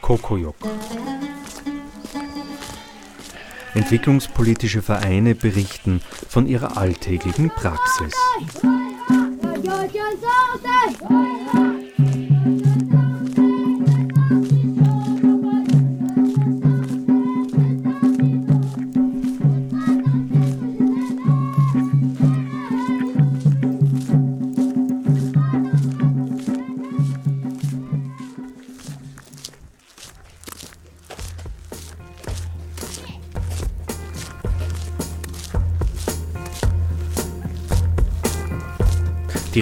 ここよ。Entwicklungspolitische Vereine berichten von ihrer alltäglichen Praxis.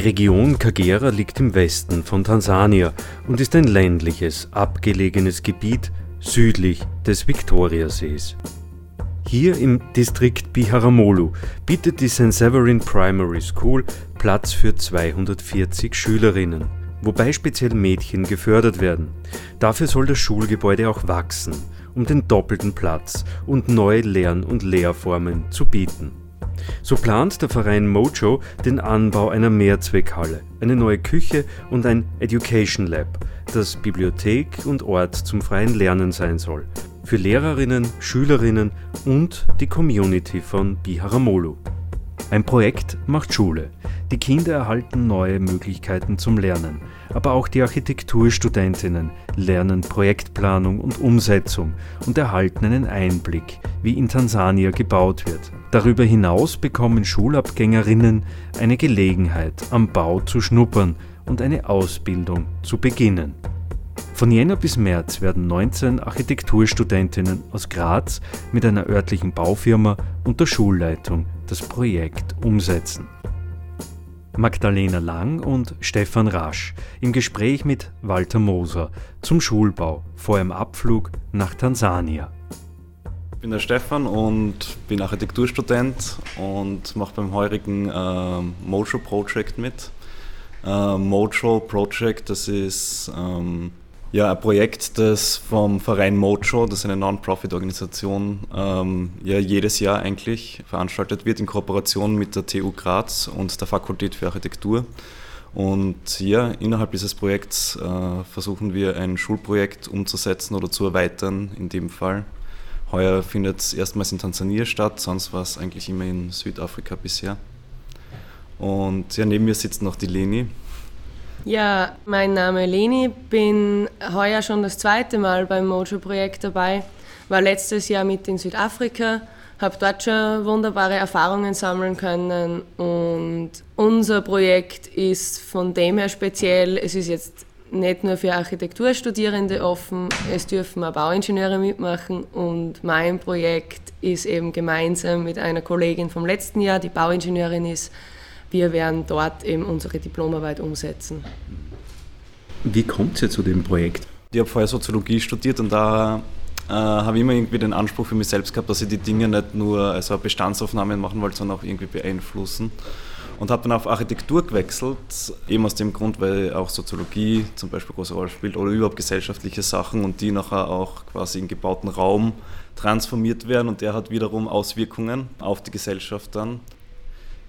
Region Kagera liegt im Westen von Tansania und ist ein ländliches, abgelegenes Gebiet südlich des Viktoriasees. Hier im Distrikt Biharamulo bietet die St. Severin Primary School Platz für 240 Schülerinnen, wobei speziell Mädchen gefördert werden. Dafür soll das Schulgebäude auch wachsen, um den doppelten Platz und neue Lern- und Lehrformen zu bieten. So plant der Verein Mojo den Anbau einer Mehrzweckhalle, eine neue Küche und ein Education Lab, das Bibliothek und Ort zum freien Lernen sein soll, für Lehrerinnen, Schülerinnen und die Community von Biharamolo. Ein Projekt macht Schule. Die Kinder erhalten neue Möglichkeiten zum Lernen, aber auch die Architekturstudentinnen lernen Projektplanung und Umsetzung und erhalten einen Einblick, wie in Tansania gebaut wird. Darüber hinaus bekommen Schulabgängerinnen eine Gelegenheit, am Bau zu schnuppern und eine Ausbildung zu beginnen. Von Jänner bis März werden 19 Architekturstudentinnen aus Graz mit einer örtlichen Baufirma und der Schulleitung das Projekt umsetzen. Magdalena Lang und Stefan Rasch im Gespräch mit Walter Moser zum Schulbau vor einem Abflug nach Tansania. Ich bin der Stefan und bin Architekturstudent und mache beim heurigen äh, Mojo Project mit. Äh, Mojo Project, das ist ähm, ja, ein Projekt, das vom Verein Mojo, das ist eine Non-Profit-Organisation, ähm, ja, jedes Jahr eigentlich veranstaltet wird in Kooperation mit der TU Graz und der Fakultät für Architektur. Und ja, innerhalb dieses Projekts äh, versuchen wir ein Schulprojekt umzusetzen oder zu erweitern, in dem Fall. Heuer findet es erstmals in Tansania statt, sonst war es eigentlich immer in Südafrika bisher. Und ja, neben mir sitzt noch die Leni. Ja, mein Name ist Leni, bin heuer schon das zweite Mal beim Mojo-Projekt dabei, war letztes Jahr mit in Südafrika, habe dort schon wunderbare Erfahrungen sammeln können. Und unser Projekt ist von dem her speziell, es ist jetzt nicht nur für Architekturstudierende offen, es dürfen auch Bauingenieure mitmachen. Und mein Projekt ist eben gemeinsam mit einer Kollegin vom letzten Jahr, die Bauingenieurin ist, wir werden dort eben unsere Diplomarbeit umsetzen. Wie kommt ihr zu dem Projekt? Ich habe vorher Soziologie studiert und da äh, habe ich immer irgendwie den Anspruch für mich selbst gehabt, dass ich die Dinge nicht nur also Bestandsaufnahmen machen wollte, sondern auch irgendwie beeinflussen. Und habe dann auf Architektur gewechselt, eben aus dem Grund, weil auch Soziologie zum Beispiel eine große Rolle spielt oder überhaupt gesellschaftliche Sachen und die nachher auch quasi in gebauten Raum transformiert werden und der hat wiederum Auswirkungen auf die Gesellschaft dann.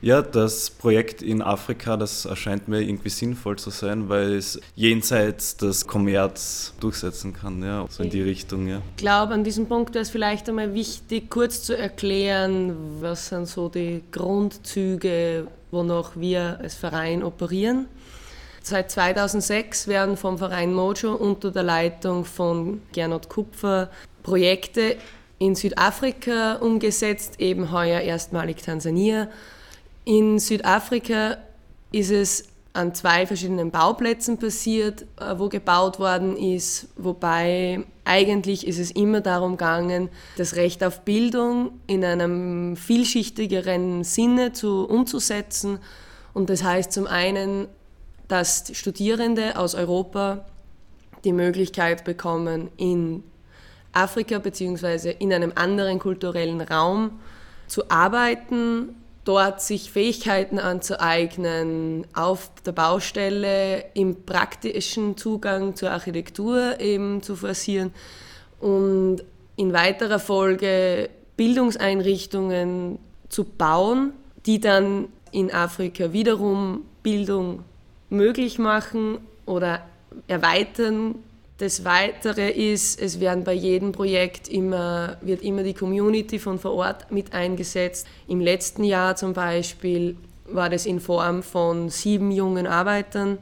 Ja, das Projekt in Afrika, das erscheint mir irgendwie sinnvoll zu sein, weil es jenseits des Kommerz durchsetzen kann, ja, so in die Richtung, ja. Ich glaube, an diesem Punkt wäre es vielleicht einmal wichtig, kurz zu erklären, was sind so die Grundzüge, wonach wir als Verein operieren. Seit 2006 werden vom Verein Mojo unter der Leitung von Gernot Kupfer Projekte in Südafrika umgesetzt, eben heuer erstmalig Tansania in Südafrika ist es an zwei verschiedenen Bauplätzen passiert, äh, wo gebaut worden ist, wobei eigentlich ist es immer darum gegangen, das Recht auf Bildung in einem vielschichtigeren Sinne zu, umzusetzen. Und das heißt zum einen, dass Studierende aus Europa die Möglichkeit bekommen, in Afrika bzw. in einem anderen kulturellen Raum zu arbeiten, dort sich Fähigkeiten anzueignen, auf der Baustelle im praktischen Zugang zur Architektur eben zu forcieren und in weiterer Folge Bildungseinrichtungen zu bauen, die dann in Afrika wiederum Bildung möglich machen oder erweitern. Das Weitere ist, es werden bei jedem Projekt immer, wird immer die Community von vor Ort mit eingesetzt. Im letzten Jahr zum Beispiel war das in Form von sieben jungen Arbeitern,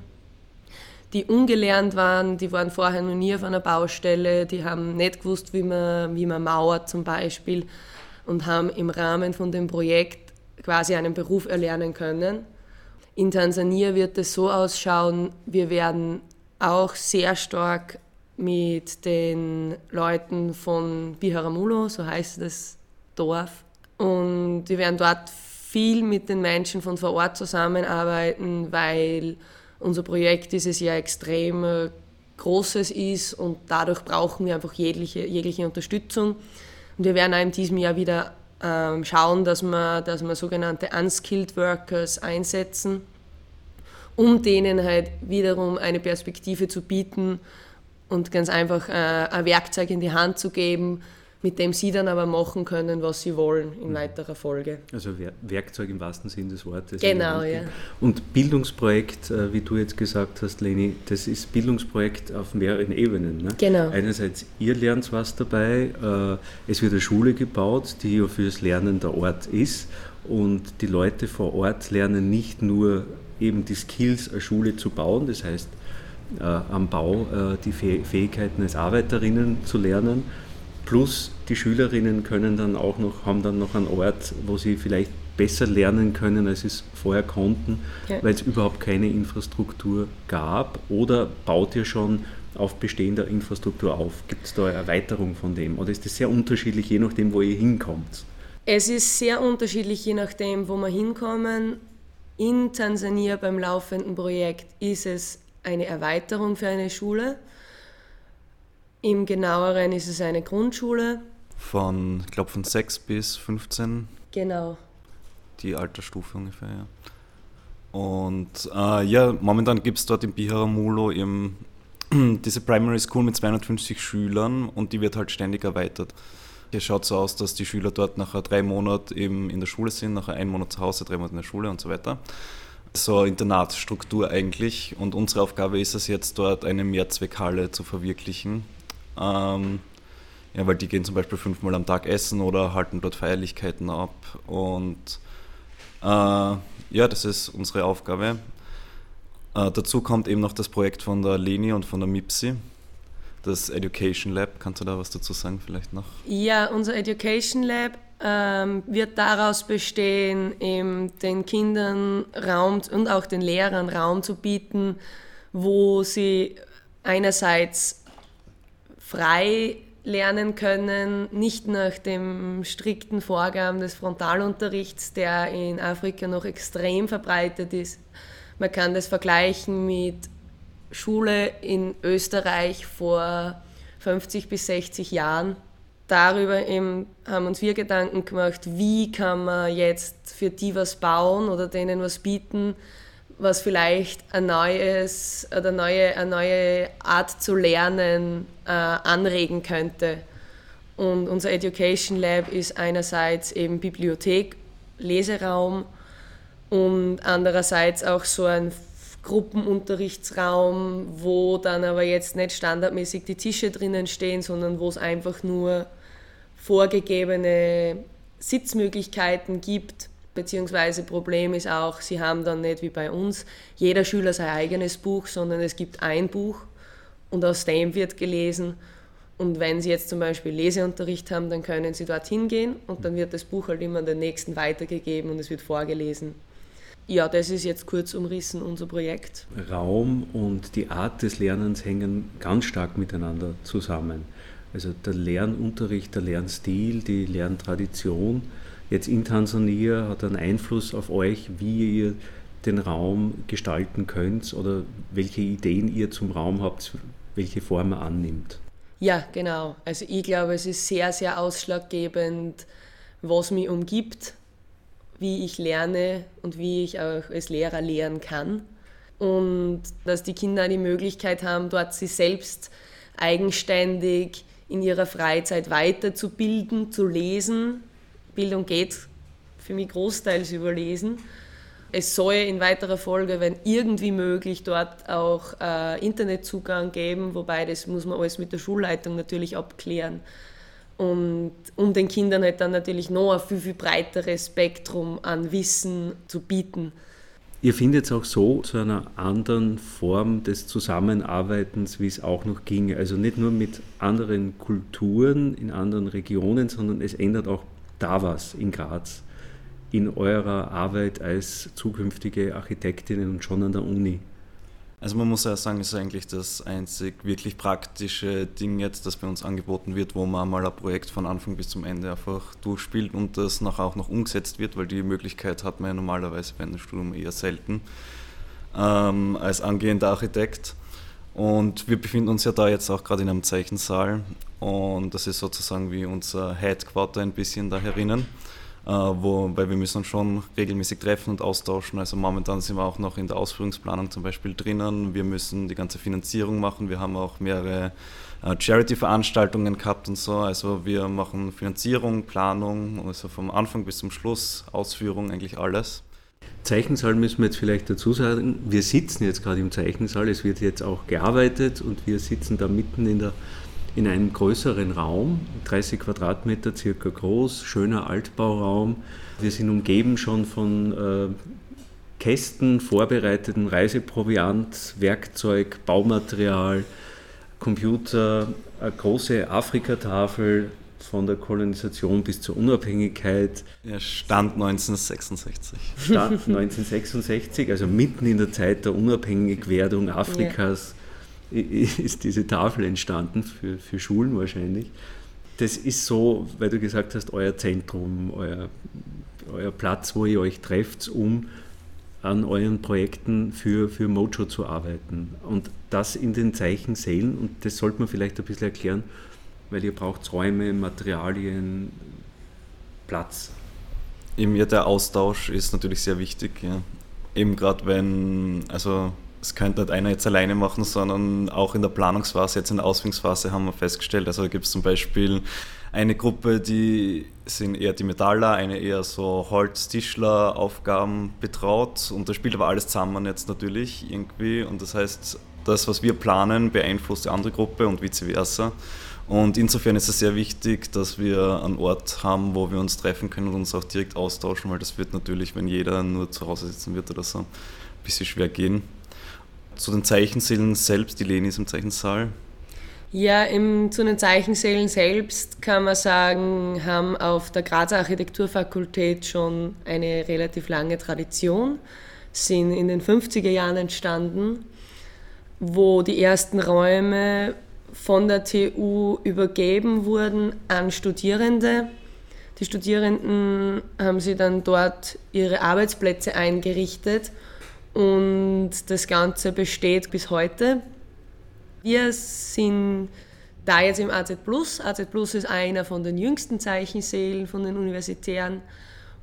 die ungelernt waren, die waren vorher noch nie auf einer Baustelle, die haben nicht gewusst, wie man, wie man mauert zum Beispiel und haben im Rahmen von dem Projekt quasi einen Beruf erlernen können. In Tansania wird es so ausschauen, wir werden auch sehr stark mit den Leuten von Biharamulo, so heißt das Dorf. Und wir werden dort viel mit den Menschen von vor Ort zusammenarbeiten, weil unser Projekt dieses Jahr extrem äh, großes ist und dadurch brauchen wir einfach jegliche, jegliche Unterstützung. Und wir werden auch in diesem Jahr wieder ähm, schauen, dass wir, dass wir sogenannte Unskilled Workers einsetzen, um denen halt wiederum eine Perspektive zu bieten und ganz einfach äh, ein Werkzeug in die Hand zu geben, mit dem sie dann aber machen können, was sie wollen in mhm. weiterer Folge. Also Werkzeug im wahrsten Sinn des Wortes. Genau, ja. Und Bildungsprojekt, äh, wie du jetzt gesagt hast, Leni, das ist Bildungsprojekt auf mehreren Ebenen. Ne? Genau. Einerseits, ihr lernt was dabei, äh, es wird eine Schule gebaut, die ja fürs Lernen der Ort ist und die Leute vor Ort lernen nicht nur eben die Skills, eine Schule zu bauen, das heißt, äh, am Bau die Fähigkeiten als Arbeiterinnen zu lernen, Plus die Schülerinnen können dann auch noch, haben dann noch einen Ort, wo sie vielleicht besser lernen können, als sie es vorher konnten, ja. weil es überhaupt keine Infrastruktur gab. Oder baut ihr schon auf bestehender Infrastruktur auf? Gibt es da eine Erweiterung von dem? Oder ist das sehr unterschiedlich, je nachdem, wo ihr hinkommt? Es ist sehr unterschiedlich, je nachdem, wo wir hinkommen. In Tansania beim laufenden Projekt ist es eine Erweiterung für eine Schule. Im genaueren ist es eine Grundschule. Von, ich glaube, von 6 bis 15. Genau. Die Altersstufe ungefähr, ja. Und äh, ja, momentan gibt es dort in Biharamulo eben diese Primary School mit 250 Schülern und die wird halt ständig erweitert. Es schaut so aus, dass die Schüler dort nachher drei Monate eben in der Schule sind, nachher ein Monat zu Hause, drei Monate in der Schule und so weiter. So Internatsstruktur eigentlich. Und unsere Aufgabe ist es jetzt dort eine Mehrzweckhalle zu verwirklichen. Ähm, ja, weil die gehen zum Beispiel fünfmal am Tag essen oder halten dort Feierlichkeiten ab. Und äh, ja, das ist unsere Aufgabe. Äh, dazu kommt eben noch das Projekt von der Leni und von der MIPSI, das Education Lab. Kannst du da was dazu sagen vielleicht noch? Ja, unser Education Lab ähm, wird daraus bestehen, eben den Kindern Raum und auch den Lehrern Raum zu bieten, wo sie einerseits frei lernen können, nicht nach dem strikten Vorgaben des Frontalunterrichts, der in Afrika noch extrem verbreitet ist. Man kann das vergleichen mit Schule in Österreich vor 50 bis 60 Jahren. Darüber eben haben uns wir Gedanken gemacht, wie kann man jetzt für die was bauen oder denen was bieten, was vielleicht ein neues, eine neue, eine neue Art zu lernen äh, anregen könnte. Und unser Education Lab ist einerseits eben Bibliothek, Leseraum und andererseits auch so ein Gruppenunterrichtsraum, wo dann aber jetzt nicht standardmäßig die Tische drinnen stehen, sondern wo es einfach nur vorgegebene Sitzmöglichkeiten gibt Beziehungsweise Problem ist auch, sie haben dann nicht wie bei uns jeder Schüler sein eigenes Buch, sondern es gibt ein Buch und aus dem wird gelesen. Und wenn Sie jetzt zum Beispiel Leseunterricht haben, dann können Sie dorthin gehen und dann wird das Buch halt immer an den nächsten weitergegeben und es wird vorgelesen. Ja, das ist jetzt kurz umrissen unser Projekt. Raum und die Art des Lernens hängen ganz stark miteinander zusammen. Also der Lernunterricht, der Lernstil, die Lerntradition jetzt in Tansania hat einen Einfluss auf euch, wie ihr den Raum gestalten könnt oder welche Ideen ihr zum Raum habt, welche Form er annimmt? Ja, genau. Also ich glaube, es ist sehr, sehr ausschlaggebend, was mich umgibt, wie ich lerne und wie ich auch als Lehrer lehren kann. Und dass die Kinder die Möglichkeit haben, dort sich selbst eigenständig in ihrer Freizeit weiterzubilden, zu lesen. Bildung geht für mich großteils über Lesen. Es soll in weiterer Folge, wenn irgendwie möglich, dort auch äh, Internetzugang geben, wobei das muss man alles mit der Schulleitung natürlich abklären. Und um den Kindern halt dann natürlich noch ein viel, viel breiteres Spektrum an Wissen zu bieten. Ihr findet es auch so zu einer anderen Form des Zusammenarbeitens, wie es auch noch ginge. Also nicht nur mit anderen Kulturen in anderen Regionen, sondern es ändert auch da was in Graz, in eurer Arbeit als zukünftige Architektinnen und schon an der Uni. Also man muss ja sagen, es ist eigentlich das einzig wirklich praktische Ding jetzt, das bei uns angeboten wird, wo man mal ein Projekt von Anfang bis zum Ende einfach durchspielt und das nachher auch noch umgesetzt wird, weil die Möglichkeit hat man ja normalerweise bei einem Studium eher selten ähm, als angehender Architekt. Und wir befinden uns ja da jetzt auch gerade in einem Zeichensaal und das ist sozusagen wie unser Headquarter ein bisschen da herinnen. Äh, wo, weil wir müssen uns schon regelmäßig treffen und austauschen. Also momentan sind wir auch noch in der Ausführungsplanung zum Beispiel drinnen. Wir müssen die ganze Finanzierung machen. Wir haben auch mehrere äh, Charity-Veranstaltungen gehabt und so. Also wir machen Finanzierung, Planung, also vom Anfang bis zum Schluss, Ausführung, eigentlich alles. Zeichensaal müssen wir jetzt vielleicht dazu sagen. Wir sitzen jetzt gerade im Zeichensaal, es wird jetzt auch gearbeitet und wir sitzen da mitten in der in einem größeren Raum, 30 Quadratmeter circa groß, schöner Altbauraum. Wir sind umgeben schon von äh, Kästen, vorbereiteten Reiseproviant, Werkzeug, Baumaterial, Computer, eine große Afrikatafel von der Kolonisation bis zur Unabhängigkeit. Ja, Stand 1966. Stand 1966, also mitten in der Zeit der Unabhängigwerdung Afrikas. Ja ist diese Tafel entstanden, für, für Schulen wahrscheinlich. Das ist so, weil du gesagt hast, euer Zentrum, euer, euer Platz, wo ihr euch trefft, um an euren Projekten für, für Mojo zu arbeiten. Und das in den Zeichensälen, und das sollte man vielleicht ein bisschen erklären, weil ihr braucht Räume, Materialien, Platz. Eben ja, der Austausch ist natürlich sehr wichtig. Ja. Eben gerade wenn, also das könnte nicht einer jetzt alleine machen, sondern auch in der Planungsphase, jetzt in der Ausführungsphase haben wir festgestellt. Also gibt es zum Beispiel eine Gruppe, die sind eher die Metaller, eine eher so Holz-Tischler, Aufgaben betraut und da spielt aber alles zusammen jetzt natürlich irgendwie und das heißt, das, was wir planen, beeinflusst die andere Gruppe und vice versa. Und insofern ist es sehr wichtig, dass wir einen Ort haben, wo wir uns treffen können und uns auch direkt austauschen, weil das wird natürlich, wenn jeder nur zu Hause sitzen wird oder so, ein bisschen schwer gehen. Zu den Zeichensälen selbst, die Leni ist im Zeichensaal. Ja, im, zu den Zeichensälen selbst kann man sagen, haben auf der Grazer Architekturfakultät schon eine relativ lange Tradition, sind in den 50er Jahren entstanden, wo die ersten Räume von der TU übergeben wurden an Studierende. Die Studierenden haben sie dann dort ihre Arbeitsplätze eingerichtet und das Ganze besteht bis heute. Wir sind da jetzt im AZ Plus. AZ Plus ist einer von den jüngsten Zeichensälen von den Universitären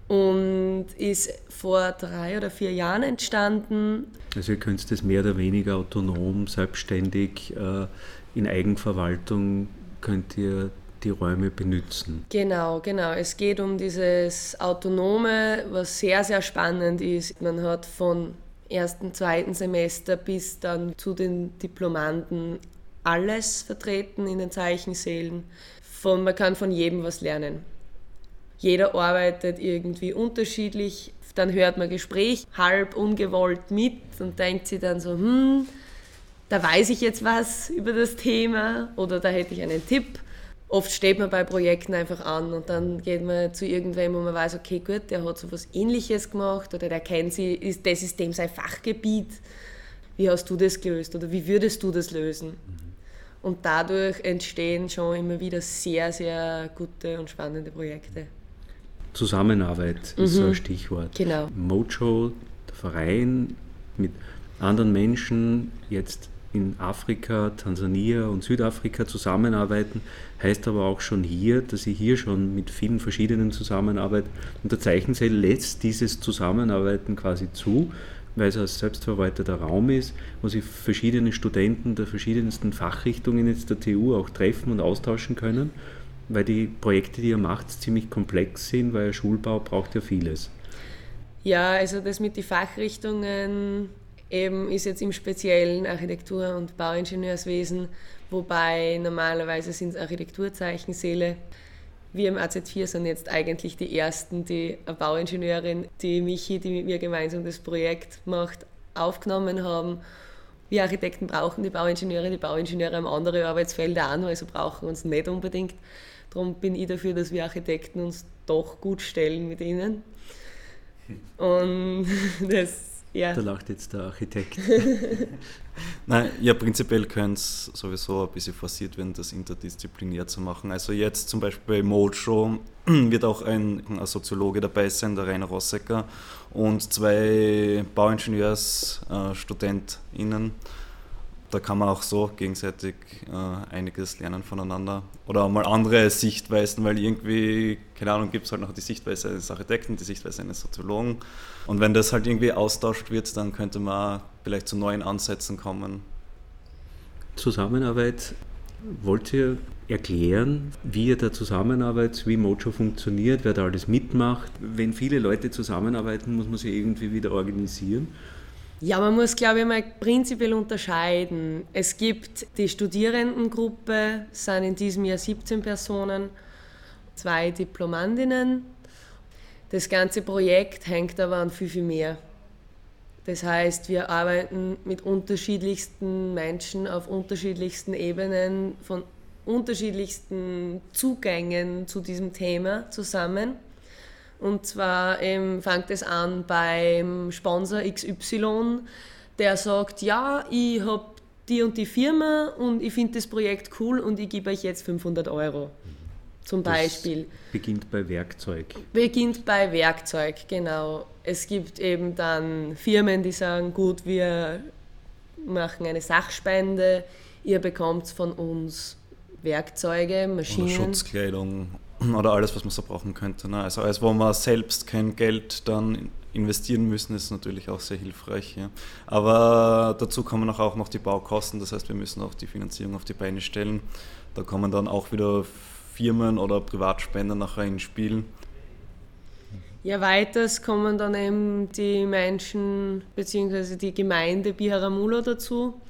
und ist vor drei oder vier Jahren entstanden. Also ihr könnt das mehr oder weniger autonom, selbstständig äh, in Eigenverwaltung könnt ihr die Räume benutzen. Genau, genau. Es geht um dieses Autonome, was sehr, sehr spannend ist. Man hat von ersten, zweiten Semester bis dann zu den Diplomanden alles vertreten in den Zeichensälen. Von, man kann von jedem was lernen. Jeder arbeitet irgendwie unterschiedlich. Dann hört man Gespräch halb ungewollt mit und denkt sich dann so, hm, da weiß ich jetzt was über das Thema oder da hätte ich einen Tipp oft steht man bei Projekten einfach an und dann geht man zu irgendwem, wo man weiß, okay, gut, der hat so was Ähnliches gemacht oder der kennt sie, ist, das ist dem sein Fachgebiet. Wie hast du das gelöst oder wie würdest du das lösen? Und dadurch entstehen schon immer wieder sehr, sehr gute und spannende Projekte. Zusammenarbeit ist so ein mhm. Stichwort. Genau. Mojo, der Verein mit anderen Menschen, jetzt in Afrika, Tansania und Südafrika zusammenarbeiten, heißt aber auch schon hier, dass ich hier schon mit vielen verschiedenen zusammenarbeite. Und der Zeichensee lässt dieses Zusammenarbeiten quasi zu, weil es ein selbstverwalteter Raum ist, wo sich verschiedene Studenten der verschiedensten Fachrichtungen jetzt der TU auch treffen und austauschen können, weil die Projekte, die ihr macht, ziemlich komplex sind, weil Schulbau braucht ja vieles. Ja, also das mit den Fachrichtungen eben ist jetzt im speziellen Architektur- und Bauingenieurswesen, wobei normalerweise sind es Architekturzeichensäle. Wir im AZ4 sind jetzt eigentlich die Ersten, die eine Bauingenieurin, die Michi, die mit mir gemeinsam das Projekt macht, aufgenommen haben. Wir Architekten brauchen die Bauingenieure, die Bauingenieure haben andere Arbeitsfelder noch, also brauchen uns nicht unbedingt. Darum bin ich dafür, dass wir Architekten uns doch gut stellen mit ihnen. Und das ja. Da lacht jetzt der Architekt. Nein, ja, prinzipiell könnte es sowieso ein bisschen forciert werden, das interdisziplinär zu machen. Also jetzt zum Beispiel bei Mojo wird auch ein, ein Soziologe dabei sein, der Rainer Rossecker, und zwei Bauingenieursstudentinnen. Äh, da kann man auch so gegenseitig äh, einiges lernen voneinander. Oder auch mal andere Sichtweisen, weil irgendwie, keine Ahnung, gibt es halt noch die Sichtweise eines Architekten, die Sichtweise eines Soziologen. Und wenn das halt irgendwie austauscht wird, dann könnte man vielleicht zu neuen Ansätzen kommen. Zusammenarbeit, wollt ihr erklären, wie ihr da zusammenarbeitet, wie Mojo funktioniert, wer da alles mitmacht? Wenn viele Leute zusammenarbeiten, muss man sich irgendwie wieder organisieren. Ja, man muss, glaube ich, mal prinzipiell unterscheiden. Es gibt die Studierendengruppe, sind in diesem Jahr 17 Personen, zwei Diplomandinnen. Das ganze Projekt hängt aber an viel, viel mehr. Das heißt, wir arbeiten mit unterschiedlichsten Menschen auf unterschiedlichsten Ebenen, von unterschiedlichsten Zugängen zu diesem Thema zusammen. Und zwar ähm, fängt es an beim Sponsor XY, der sagt, ja, ich habe die und die Firma und ich finde das Projekt cool und ich gebe euch jetzt 500 Euro. Zum das Beispiel. Beginnt bei Werkzeug. Beginnt bei Werkzeug, genau. Es gibt eben dann Firmen, die sagen, gut, wir machen eine Sachspende, ihr bekommt von uns Werkzeuge, Maschinen. Oder Schutzkleidung oder alles, was man so brauchen könnte. Ne? Also alles, wo man selbst kein Geld dann investieren müssen, ist natürlich auch sehr hilfreich. Ja. Aber dazu kommen auch noch die Baukosten, das heißt, wir müssen auch die Finanzierung auf die Beine stellen. Da kommen dann auch wieder Firmen oder Privatspender nachher ins Spiel. Ja, weiters kommen dann eben die Menschen bzw. die Gemeinde Biharamulo dazu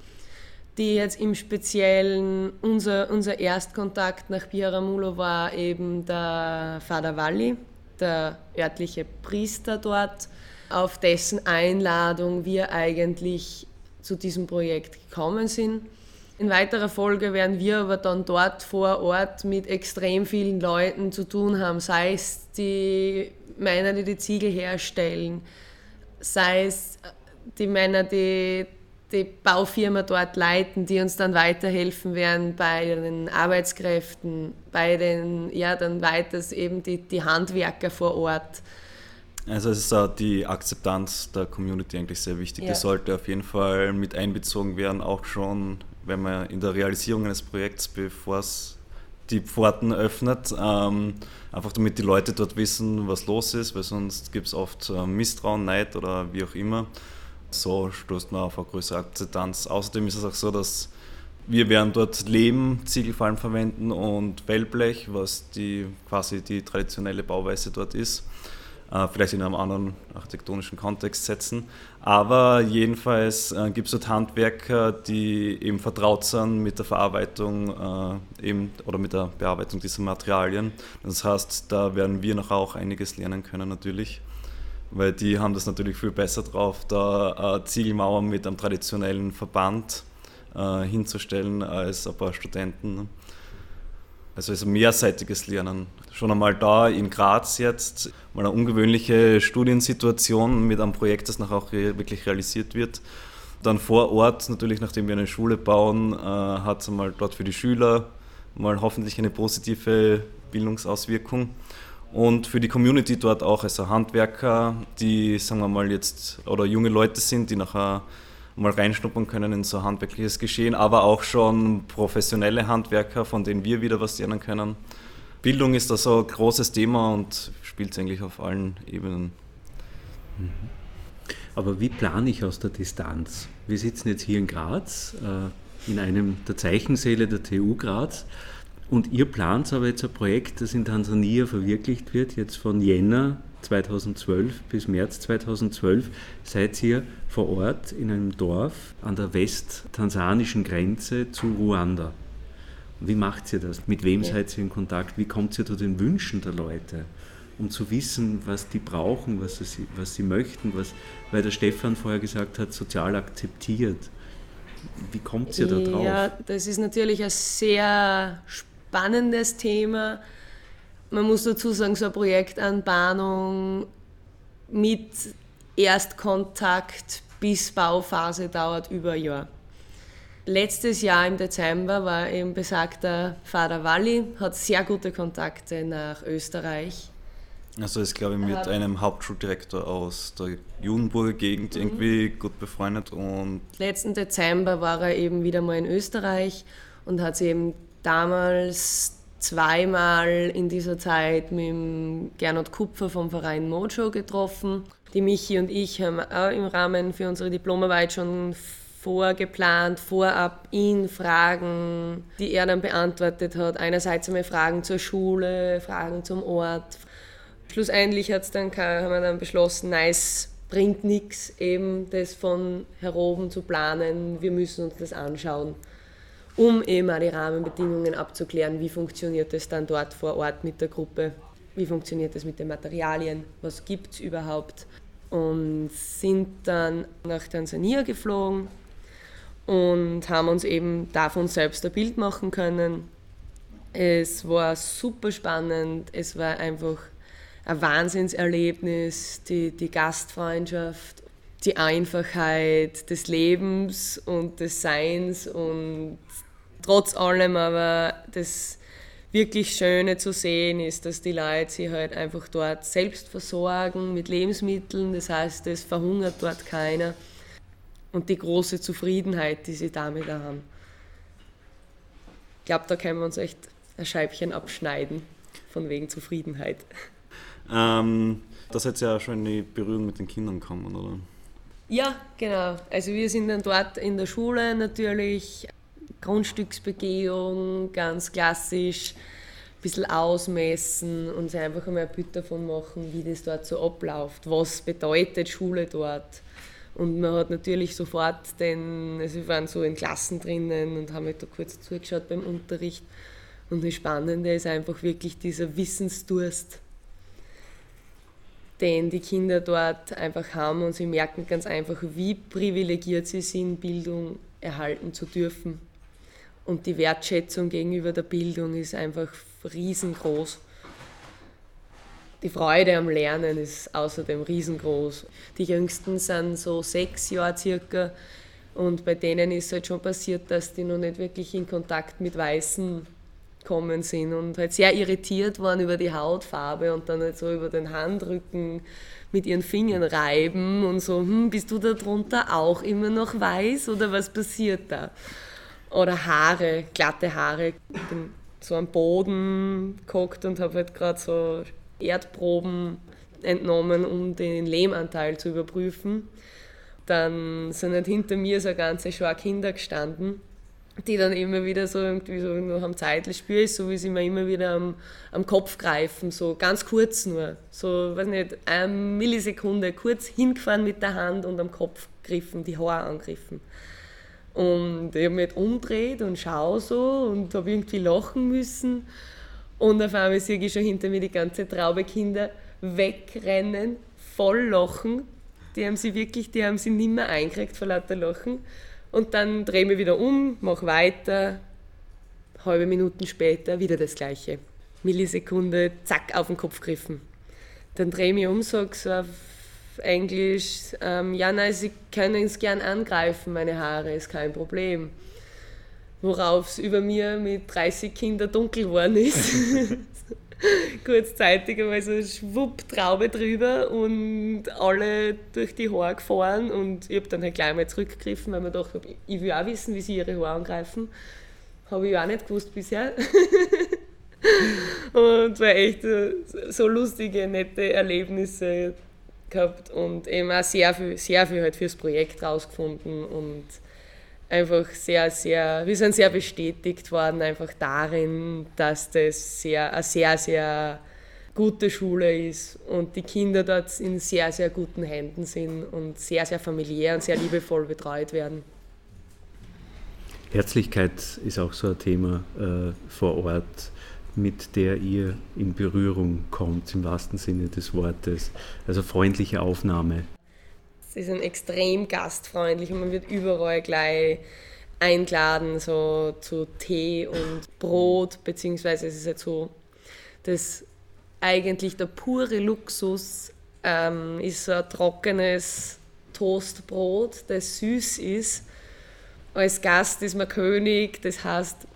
die jetzt im Speziellen, unser, unser Erstkontakt nach Biharamulo war eben der Vater Walli, der örtliche Priester dort, auf dessen Einladung wir eigentlich zu diesem Projekt gekommen sind. In weiterer Folge werden wir aber dann dort vor Ort mit extrem vielen Leuten zu tun haben, sei es die Männer, die die Ziegel herstellen, sei es die Männer, die die Baufirma dort leiten, die uns dann weiterhelfen werden bei den Arbeitskräften, bei den, ja, dann weiters eben die, die Handwerker vor Ort. Also es ist auch die Akzeptanz der Community eigentlich sehr wichtig. Ja. Die sollte auf jeden Fall mit einbezogen werden, auch schon, wenn man in der Realisierung eines Projekts, bevor es die Pforten öffnet, ähm, einfach damit die Leute dort wissen, was los ist, weil sonst gibt es oft äh, Misstrauen, Neid oder wie auch immer. So stoßt man auf eine größere Akzeptanz. Außerdem ist es auch so, dass wir werden dort Lehm, Ziegelfallen verwenden und Wellblech, was die quasi die traditionelle Bauweise dort ist. Äh, vielleicht in einem anderen architektonischen Kontext setzen. Aber jedenfalls äh, gibt es dort Handwerker, die eben vertraut sind mit der Verarbeitung äh, eben, oder mit der Bearbeitung dieser Materialien. Das heißt, da werden wir noch auch einiges lernen können natürlich weil die haben das natürlich viel besser drauf, da Ziegelmauern mit einem traditionellen Verband äh, hinzustellen als ein paar Studenten. Ne? Also ist mehrseitiges Lernen. Schon einmal da in Graz jetzt, mal eine ungewöhnliche Studiensituation mit einem Projekt, das nachher auch wirklich realisiert wird. Dann vor Ort, natürlich nachdem wir eine Schule bauen, äh, hat es einmal dort für die Schüler mal hoffentlich eine positive Bildungsauswirkung und für die Community dort auch, also Handwerker, die, sagen wir mal jetzt, oder junge Leute sind, die nachher mal reinschnuppern können in so handwerkliches Geschehen, aber auch schon professionelle Handwerker, von denen wir wieder was lernen können. Bildung ist da so ein großes Thema und spielt eigentlich auf allen Ebenen. Mhm. Aber wie plane ich aus der Distanz? Wir sitzen jetzt hier in Graz, äh, in einem der Zeichensäle der TU Graz. Und ihr plant aber jetzt ein Projekt, das in Tansania verwirklicht wird, jetzt von Jänner 2012 bis März 2012 seid ihr vor Ort in einem Dorf an der west-tansanischen Grenze zu Ruanda. Wie macht ihr das? Mit wem seid ihr in Kontakt? Wie kommt ihr zu den Wünschen der Leute? Um zu wissen, was die brauchen, was sie, was sie möchten, was, weil der Stefan vorher gesagt hat, sozial akzeptiert. Wie kommt ihr da drauf? Ja, das ist natürlich ein sehr spannendes Thema. Man muss dazu sagen, so eine Projektanbahnung mit Erstkontakt bis Bauphase dauert über ein Jahr. Letztes Jahr im Dezember war eben besagter Vater Walli, hat sehr gute Kontakte nach Österreich. Also ist, glaube ich, mit einem Hauptschuldirektor aus der Judenburger Gegend mhm. irgendwie gut befreundet. Und Letzten Dezember war er eben wieder mal in Österreich und hat sich eben damals zweimal in dieser Zeit mit dem Gernot Kupfer vom Verein Mojo getroffen. Die Michi und ich haben auch im Rahmen für unsere Diplomarbeit schon vorgeplant, vorab ihn Fragen, die er dann beantwortet hat. Einerseits einmal Fragen zur Schule, Fragen zum Ort. Schlussendlich hat's dann, haben wir dann beschlossen, nein, es bringt nichts, eben das von heroben zu planen. Wir müssen uns das anschauen, um eben auch die Rahmenbedingungen abzuklären. Wie funktioniert es dann dort vor Ort mit der Gruppe? Wie funktioniert es mit den Materialien? Was gibt es überhaupt? Und sind dann nach Tansania geflogen, und haben uns eben davon selbst ein Bild machen können. Es war super spannend, es war einfach ein Wahnsinnserlebnis, die, die Gastfreundschaft, die Einfachheit des Lebens und des Seins und trotz allem aber das wirklich Schöne zu sehen ist, dass die Leute sich halt einfach dort selbst versorgen mit Lebensmitteln, das heißt, es verhungert dort keiner und die große Zufriedenheit, die sie damit haben. Ich glaube, da können wir uns echt ein Scheibchen abschneiden, von wegen Zufriedenheit. Ähm, das hat ja schon in die Berührung mit den Kindern kommen, oder? Ja, genau. Also wir sind dann dort in der Schule natürlich, Grundstücksbegehung, ganz klassisch, ein bisschen ausmessen und sich einfach einmal ein Bild davon machen, wie das dort so abläuft. Was bedeutet Schule dort? Und man hat natürlich sofort den, also wir waren so in Klassen drinnen und haben halt da kurz zugeschaut beim Unterricht. Und das Spannende ist einfach wirklich dieser Wissensdurst, den die Kinder dort einfach haben und sie merken ganz einfach, wie privilegiert sie sind, Bildung erhalten zu dürfen. Und die Wertschätzung gegenüber der Bildung ist einfach riesengroß. Die Freude am Lernen ist außerdem riesengroß. Die Jüngsten sind so sechs Jahre circa und bei denen ist halt schon passiert, dass die noch nicht wirklich in Kontakt mit Weißen kommen sind und halt sehr irritiert waren über die Hautfarbe und dann halt so über den Handrücken mit ihren Fingern reiben und so, hm, bist du da drunter auch immer noch weiß oder was passiert da? Oder Haare, glatte Haare. Ich bin so am Boden geguckt und habe halt gerade so Erdproben entnommen, um den Lehmanteil zu überprüfen. Dann sind halt hinter mir so ganze Schar Kinder gestanden, die dann immer wieder so irgendwie so noch am Zeitl spüre ich, so wie sie mir immer wieder am, am Kopf greifen, so ganz kurz nur, so, weiß nicht, eine Millisekunde kurz hingefahren mit der Hand und am Kopf griffen, die Haare angegriffen. Und ich habe mich umgedreht und schaue so und habe irgendwie lachen müssen. Und auf einmal sehe ich schon hinter mir die ganze Traube Kinder wegrennen, voll lachen. Die haben sie wirklich, die haben sie nicht mehr eingekriegt vor lauter Lachen. Und dann drehe ich mich wieder um, mache weiter. Halbe Minuten später wieder das Gleiche. Millisekunde, zack, auf den Kopf griffen. Dann drehe ich mich um, sage so Englisch, ähm, ja, nein, Sie können es gern angreifen, meine Haare, ist kein Problem worauf es über mir mit 30 Kindern dunkel geworden ist. kurzzeitig einmal so schwupp Traube drüber und alle durch die Haare gefahren und ich habe dann halt gleich mal zurückgegriffen, weil mir dachte, ich will auch wissen, wie sie ihre Haare angreifen. Habe ich auch nicht gewusst bisher. und war echt so lustige, nette Erlebnisse gehabt und eben auch sehr viel, sehr viel halt fürs Projekt rausgefunden und einfach sehr, sehr, wir sind sehr bestätigt worden einfach darin, dass das sehr, eine sehr, sehr gute Schule ist und die Kinder dort in sehr, sehr guten Händen sind und sehr, sehr familiär und sehr liebevoll betreut werden. Herzlichkeit ist auch so ein Thema äh, vor Ort mit der ihr in Berührung kommt, im wahrsten Sinne des Wortes. Also freundliche Aufnahme. Sie sind extrem gastfreundlich und man wird überall gleich eingeladen, so zu Tee und Brot, beziehungsweise es ist halt so, dass eigentlich der pure Luxus ähm, ist so ein trockenes Toastbrot, das süß ist. Als Gast ist man König, das heißt,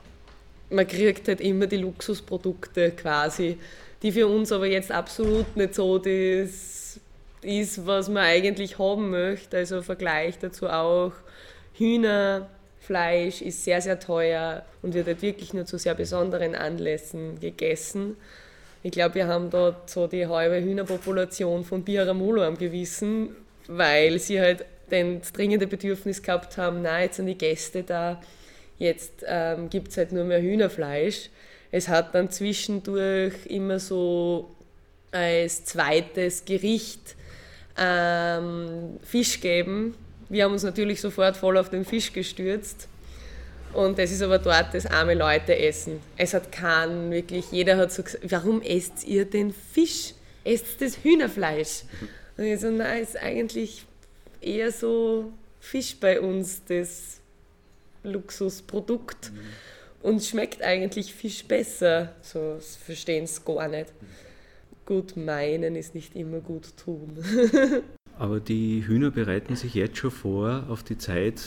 man kriegt halt immer die Luxusprodukte quasi, die für uns aber jetzt absolut nicht so das ist, was man eigentlich haben möchte. Also Vergleich dazu auch Hühnerfleisch ist sehr, sehr teuer und wird halt wirklich nur zu sehr besonderen Anlässen gegessen. Ich glaube, wir haben dort so die halbe Hühnerpopulation von Biaramulo am Gewissen, weil sie halt den dringende Bedürfnis gehabt haben, na, jetzt sind die Gäste da, Jetzt ähm, gibt es halt nur mehr Hühnerfleisch. Es hat dann zwischendurch immer so als zweites Gericht ähm, Fisch gegeben. Wir haben uns natürlich sofort voll auf den Fisch gestürzt. Und das ist aber dort das arme Leute essen. Es hat keinen wirklich, jeder hat so gesagt, warum esst ihr den Fisch? Esst das Hühnerfleisch? Und ich so, nein, ist eigentlich eher so Fisch bei uns, das Luxusprodukt mhm. und schmeckt eigentlich Fisch besser. So verstehen es gar nicht. Gut meinen ist nicht immer gut tun. Aber die Hühner bereiten sich jetzt schon vor auf die Zeit,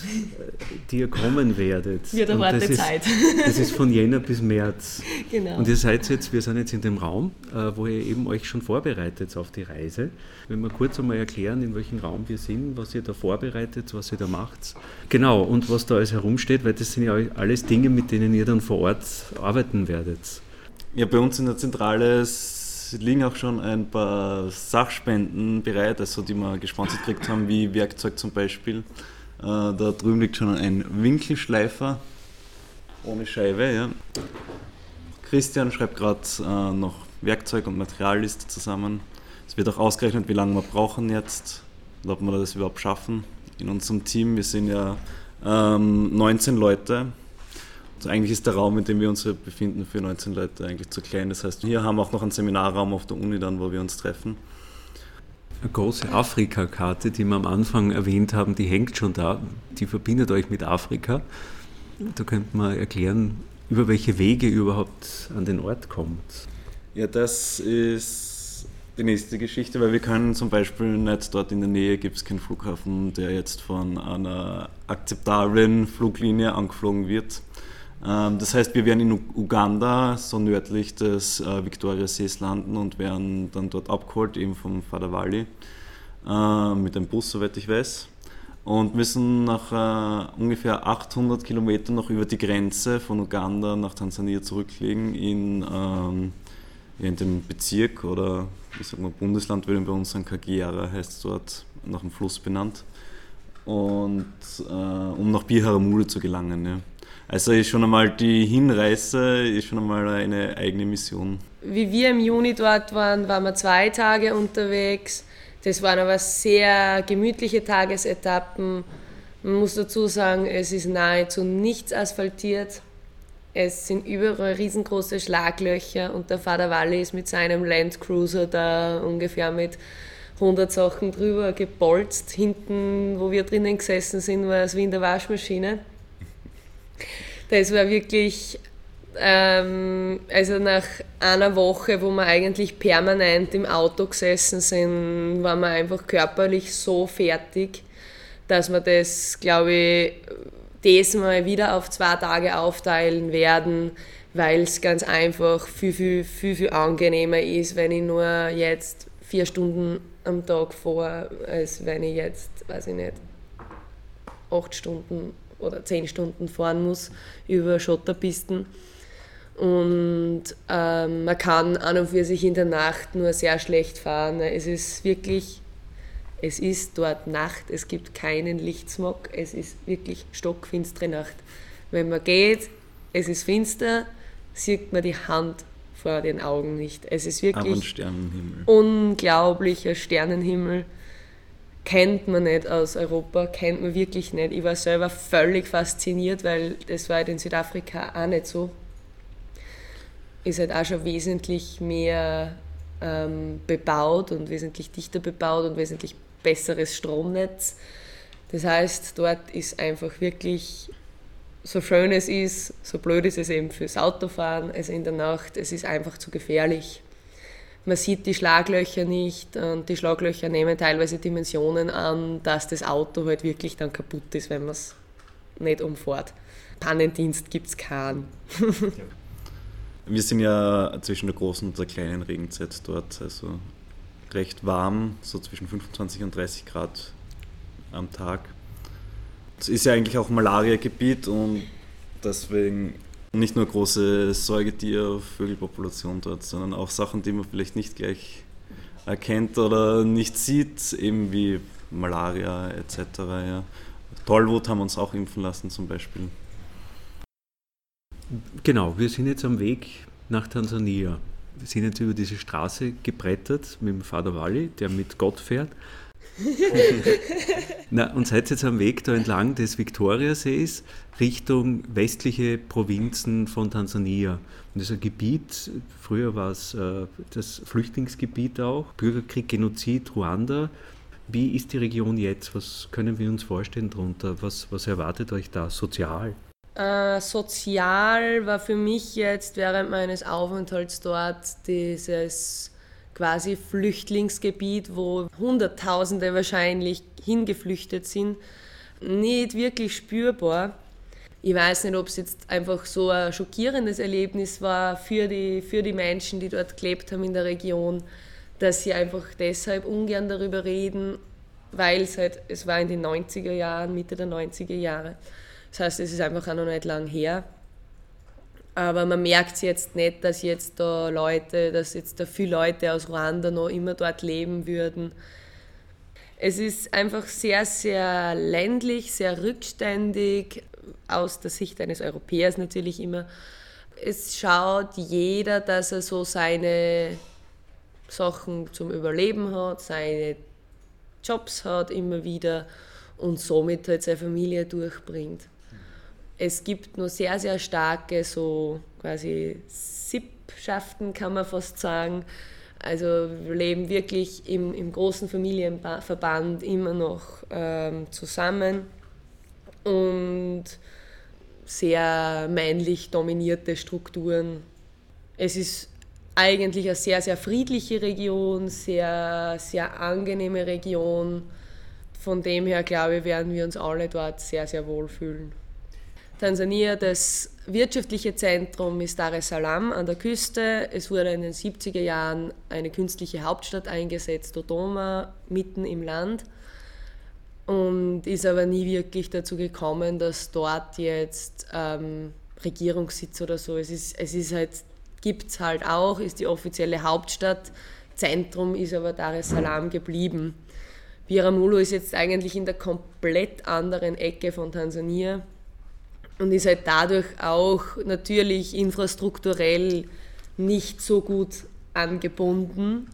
die ihr kommen werdet. Wird eine harte Zeit. das ist von Jänner bis März. Genau. Und ihr seid jetzt, wir sind jetzt in dem Raum, äh, wo ihr eben euch schon vorbereitet auf die Reise. Wenn wir kurz einmal erklären, in welchem Raum wir sind, was ihr da vorbereitet, was ihr da macht. Genau, und was da alles herumsteht, weil das sind ja alles Dinge, mit denen ihr dann vor Ort arbeiten werdet. Ja, bei uns in der Zentrale liegen auch schon ein paar Sachspenden bereit, also die wir gesponsert gekriegt haben, wie Werkzeug zum Beispiel. Äh, da drüben liegt schon ein Winkelschleifer ohne Scheibe. Ja. Christian schreibt gerade äh, noch Werkzeug und Materialliste zusammen. Es wird auch ausgerechnet, wie lange wir brauchen jetzt und ob wir das überhaupt schaffen. In unserem Team, wir sind ja ähm, 19 Leute also eigentlich ist der Raum, in dem wir uns befinden, für 19 Leute eigentlich zu klein. Das heißt, hier haben wir auch noch einen Seminarraum auf der Uni dann, wo wir uns treffen. Eine große Afrika-Karte, die wir am Anfang erwähnt haben, die hängt schon da. Die verbindet euch mit Afrika. Da könnte man erklären, über welche Wege ihr überhaupt an den Ort kommt. Ja, das ist die nächste Geschichte, weil wir können zum Beispiel nicht dort in der Nähe gibt es keinen Flughafen, der jetzt von einer akzeptablen Fluglinie angeflogen wird. Ähm, das heißt, wir werden in Uganda, so nördlich des äh, Victoria-Sees landen und werden dann dort abgeholt, eben vom Valley, äh, mit dem Bus, soweit ich weiß. Und müssen nach äh, ungefähr 800 Kilometern noch über die Grenze von Uganda nach Tansania zurücklegen in, ähm, in dem Bezirk oder ich sag mal Bundesland, würde bei uns sein Kagera heißt dort, nach dem Fluss benannt. Und äh, um nach Biharamule zu gelangen. Ja. Also ist schon einmal die Hinreise ist schon einmal eine eigene Mission. Wie wir im Juni dort waren, waren wir zwei Tage unterwegs. Das waren aber sehr gemütliche Tagesetappen. Man muss dazu sagen, es ist nahezu nichts asphaltiert. Es sind überall riesengroße Schlaglöcher und der Vater Walli ist mit seinem Landcruiser da ungefähr mit 100 Sachen drüber gebolzt. Hinten, wo wir drinnen gesessen sind, war es wie in der Waschmaschine. Das war wirklich, ähm, also nach einer Woche, wo wir eigentlich permanent im Auto gesessen sind, waren wir einfach körperlich so fertig, dass wir das, glaube ich, diesmal wieder auf zwei Tage aufteilen werden, weil es ganz einfach viel, viel, viel, viel angenehmer ist, wenn ich nur jetzt vier Stunden am Tag fahre, als wenn ich jetzt, weiß ich nicht, acht Stunden oder zehn Stunden fahren muss über Schotterpisten. Und ähm, man kann an und für sich in der Nacht nur sehr schlecht fahren. Es ist wirklich, es ist dort Nacht, es gibt keinen Lichtsmog, es ist wirklich stockfinstere Nacht. Wenn man geht, es ist finster, sieht man die Hand vor den Augen nicht. Es ist wirklich Sternenhimmel. unglaublicher Sternenhimmel. Kennt man nicht aus Europa, kennt man wirklich nicht. Ich war selber völlig fasziniert, weil das war halt in Südafrika auch nicht so. Ist halt auch schon wesentlich mehr ähm, bebaut und wesentlich dichter bebaut und wesentlich besseres Stromnetz. Das heißt, dort ist einfach wirklich so schön es ist, so blöd ist es eben fürs Autofahren, also in der Nacht, es ist einfach zu gefährlich. Man sieht die Schlaglöcher nicht und die Schlaglöcher nehmen teilweise Dimensionen an, dass das Auto halt wirklich dann kaputt ist, wenn man es nicht umfährt. Pannendienst gibt es keinen. Wir sind ja zwischen der großen und der kleinen Regenzeit dort, also recht warm, so zwischen 25 und 30 Grad am Tag. Es ist ja eigentlich auch Malaria-Gebiet und deswegen nicht nur große Säugetier, Vögelpopulation dort, sondern auch Sachen, die man vielleicht nicht gleich erkennt oder nicht sieht, eben wie Malaria etc. Ja. Tollwut haben uns auch impfen lassen zum Beispiel. Genau, wir sind jetzt am Weg nach Tansania. Wir sind jetzt über diese Straße gebrettert mit dem Vater Wally, der mit Gott fährt. Na, und seid jetzt am Weg da entlang des Viktoriasees Richtung westliche Provinzen von Tansania. Und das ist ein Gebiet, früher war es äh, das Flüchtlingsgebiet auch, Bürgerkrieg, Genozid, Ruanda. Wie ist die Region jetzt? Was können wir uns vorstellen darunter? Was, was erwartet euch da sozial? Äh, sozial war für mich jetzt während meines Aufenthalts dort dieses quasi Flüchtlingsgebiet, wo Hunderttausende wahrscheinlich hingeflüchtet sind, nicht wirklich spürbar. Ich weiß nicht, ob es jetzt einfach so ein schockierendes Erlebnis war für die, für die Menschen, die dort gelebt haben in der Region, dass sie einfach deshalb ungern darüber reden, weil es halt, es war in den 90er Jahren, Mitte der 90er Jahre. Das heißt, es ist einfach auch noch nicht lang her. Aber man merkt jetzt nicht, dass jetzt da Leute, dass jetzt da viele Leute aus Ruanda noch immer dort leben würden. Es ist einfach sehr, sehr ländlich, sehr rückständig, aus der Sicht eines Europäers natürlich immer. Es schaut jeder, dass er so seine Sachen zum Überleben hat, seine Jobs hat immer wieder und somit halt seine Familie durchbringt es gibt nur sehr, sehr starke so quasi Sippschaften, kann man fast sagen. Also wir leben wirklich im, im großen Familienverband immer noch ähm, zusammen und sehr männlich dominierte Strukturen. Es ist eigentlich eine sehr, sehr friedliche Region, sehr, sehr angenehme Region. Von dem her, glaube ich, werden wir uns alle dort sehr, sehr wohl fühlen. Tansania, das wirtschaftliche Zentrum ist Dar es Salaam an der Küste. Es wurde in den 70er Jahren eine künstliche Hauptstadt eingesetzt, Dodoma, mitten im Land. Und ist aber nie wirklich dazu gekommen, dass dort jetzt ähm, Regierungssitz oder so, es ist, es ist halt, gibt es halt auch, ist die offizielle Hauptstadt. Zentrum ist aber Dar es Salaam geblieben. Biramulo ist jetzt eigentlich in der komplett anderen Ecke von Tansania und ist halt dadurch auch natürlich infrastrukturell nicht so gut angebunden.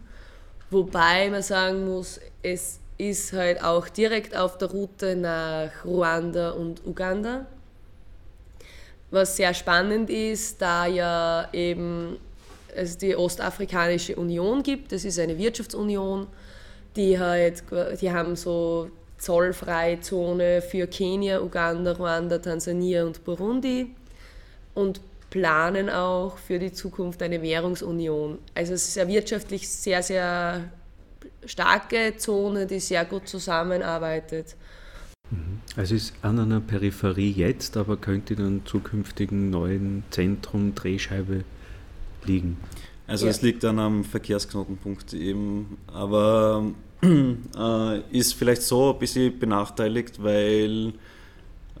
Wobei man sagen muss, es ist halt auch direkt auf der Route nach Ruanda und Uganda. Was sehr spannend ist, da ja eben es die Ostafrikanische Union gibt, das ist eine Wirtschaftsunion, die halt, die haben so Zollfreizone für Kenia, Uganda, Ruanda, Tansania und Burundi und planen auch für die Zukunft eine Währungsunion. Also es ist eine wirtschaftlich sehr, sehr starke Zone, die sehr gut zusammenarbeitet. Also ist an einer Peripherie jetzt, aber könnte in einem zukünftigen neuen Zentrum, Drehscheibe liegen. Also ja. es liegt an einem Verkehrsknotenpunkt eben, aber äh, ist vielleicht so ein bisschen benachteiligt, weil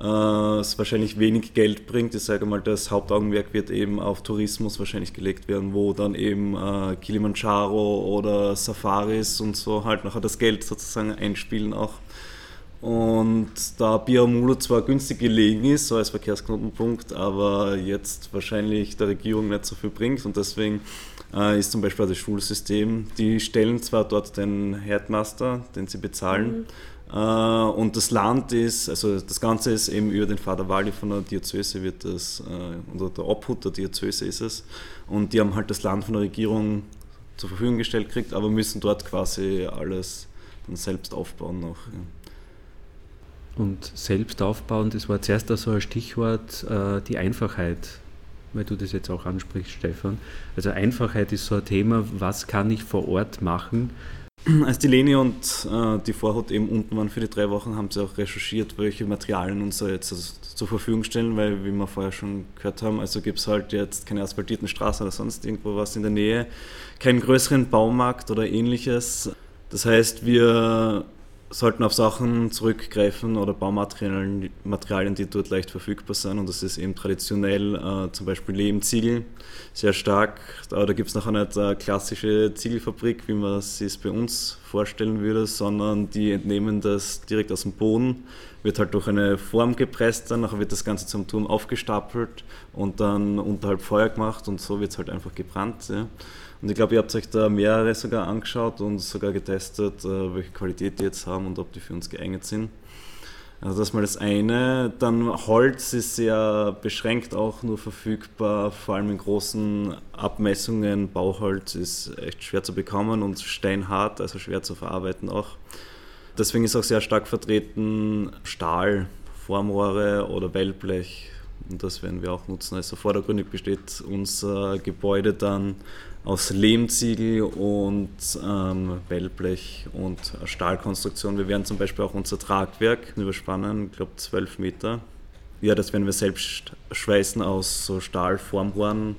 äh, es wahrscheinlich wenig Geld bringt. Ich sage mal, das Hauptaugenmerk wird eben auf Tourismus wahrscheinlich gelegt werden, wo dann eben äh, Kilimanjaro oder Safaris und so halt nachher das Geld sozusagen einspielen auch. Und da Biamulo zwar günstig gelegen ist, so als Verkehrsknotenpunkt, aber jetzt wahrscheinlich der Regierung nicht so viel bringt und deswegen äh, ist zum Beispiel das Schulsystem, die stellen zwar dort den Headmaster, den sie bezahlen, mhm äh, und das Land ist, also das Ganze ist eben über den Vater Wali von der Diözese wird das, äh, oder der Obhut der Diözese ist es. Und die haben halt das Land von der Regierung zur Verfügung gestellt gekriegt, aber müssen dort quasi alles dann selbst aufbauen noch. Und selbst aufbauen, das war zuerst so ein Stichwort, äh, die Einfachheit, weil du das jetzt auch ansprichst, Stefan. Also Einfachheit ist so ein Thema, was kann ich vor Ort machen, als die Leni und äh, die Vorhut eben unten waren für die drei Wochen, haben sie auch recherchiert, welche Materialien uns da jetzt also zur Verfügung stellen, weil, wie wir vorher schon gehört haben, also gibt es halt jetzt keine asphaltierten Straßen oder sonst irgendwo was in der Nähe, keinen größeren Baumarkt oder ähnliches. Das heißt, wir sollten auf Sachen zurückgreifen oder Baumaterialien, Materialien, die dort leicht verfügbar sind. Und das ist eben traditionell äh, zum Beispiel Lehmziegel, sehr stark. Aber da gibt es noch nicht eine klassische Ziegelfabrik, wie man es sich bei uns vorstellen würde, sondern die entnehmen das direkt aus dem Boden, wird halt durch eine Form gepresst, dann nachher wird das Ganze zum Turm aufgestapelt und dann unterhalb Feuer gemacht und so wird es halt einfach gebrannt. Ja. Und ich glaube, ihr habt euch da mehrere sogar angeschaut und sogar getestet, äh, welche Qualität die jetzt haben und ob die für uns geeignet sind. Also das ist mal das eine. Dann Holz ist sehr beschränkt auch nur verfügbar, vor allem in großen Abmessungen. Bauholz ist echt schwer zu bekommen und steinhart, also schwer zu verarbeiten auch. Deswegen ist auch sehr stark vertreten Stahl, Formrohre oder Wellblech. Und das werden wir auch nutzen. Also vordergründig besteht unser Gebäude dann aus Lehmziegel und ähm, Wellblech und Stahlkonstruktion. Wir werden zum Beispiel auch unser Tragwerk überspannen, ich glaube 12 Meter. Ja, das werden wir selbst schweißen aus so Stahlformrohren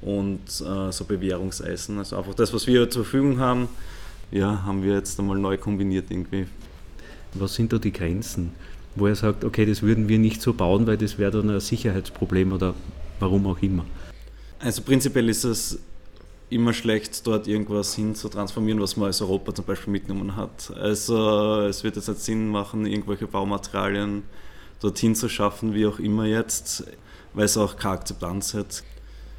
und äh, so Bewährungseisen. Also einfach das, was wir zur Verfügung haben, ja, haben wir jetzt einmal neu kombiniert irgendwie. Was sind da die Grenzen, wo er sagt, okay, das würden wir nicht so bauen, weil das wäre dann ein Sicherheitsproblem oder warum auch immer? Also prinzipiell ist es immer schlecht, dort irgendwas hin zu transformieren, was man als Europa zum Beispiel mitgenommen hat. Also es wird jetzt nicht Sinn machen, irgendwelche Baumaterialien dorthin zu schaffen, wie auch immer jetzt, weil es auch keine Akzeptanz hat.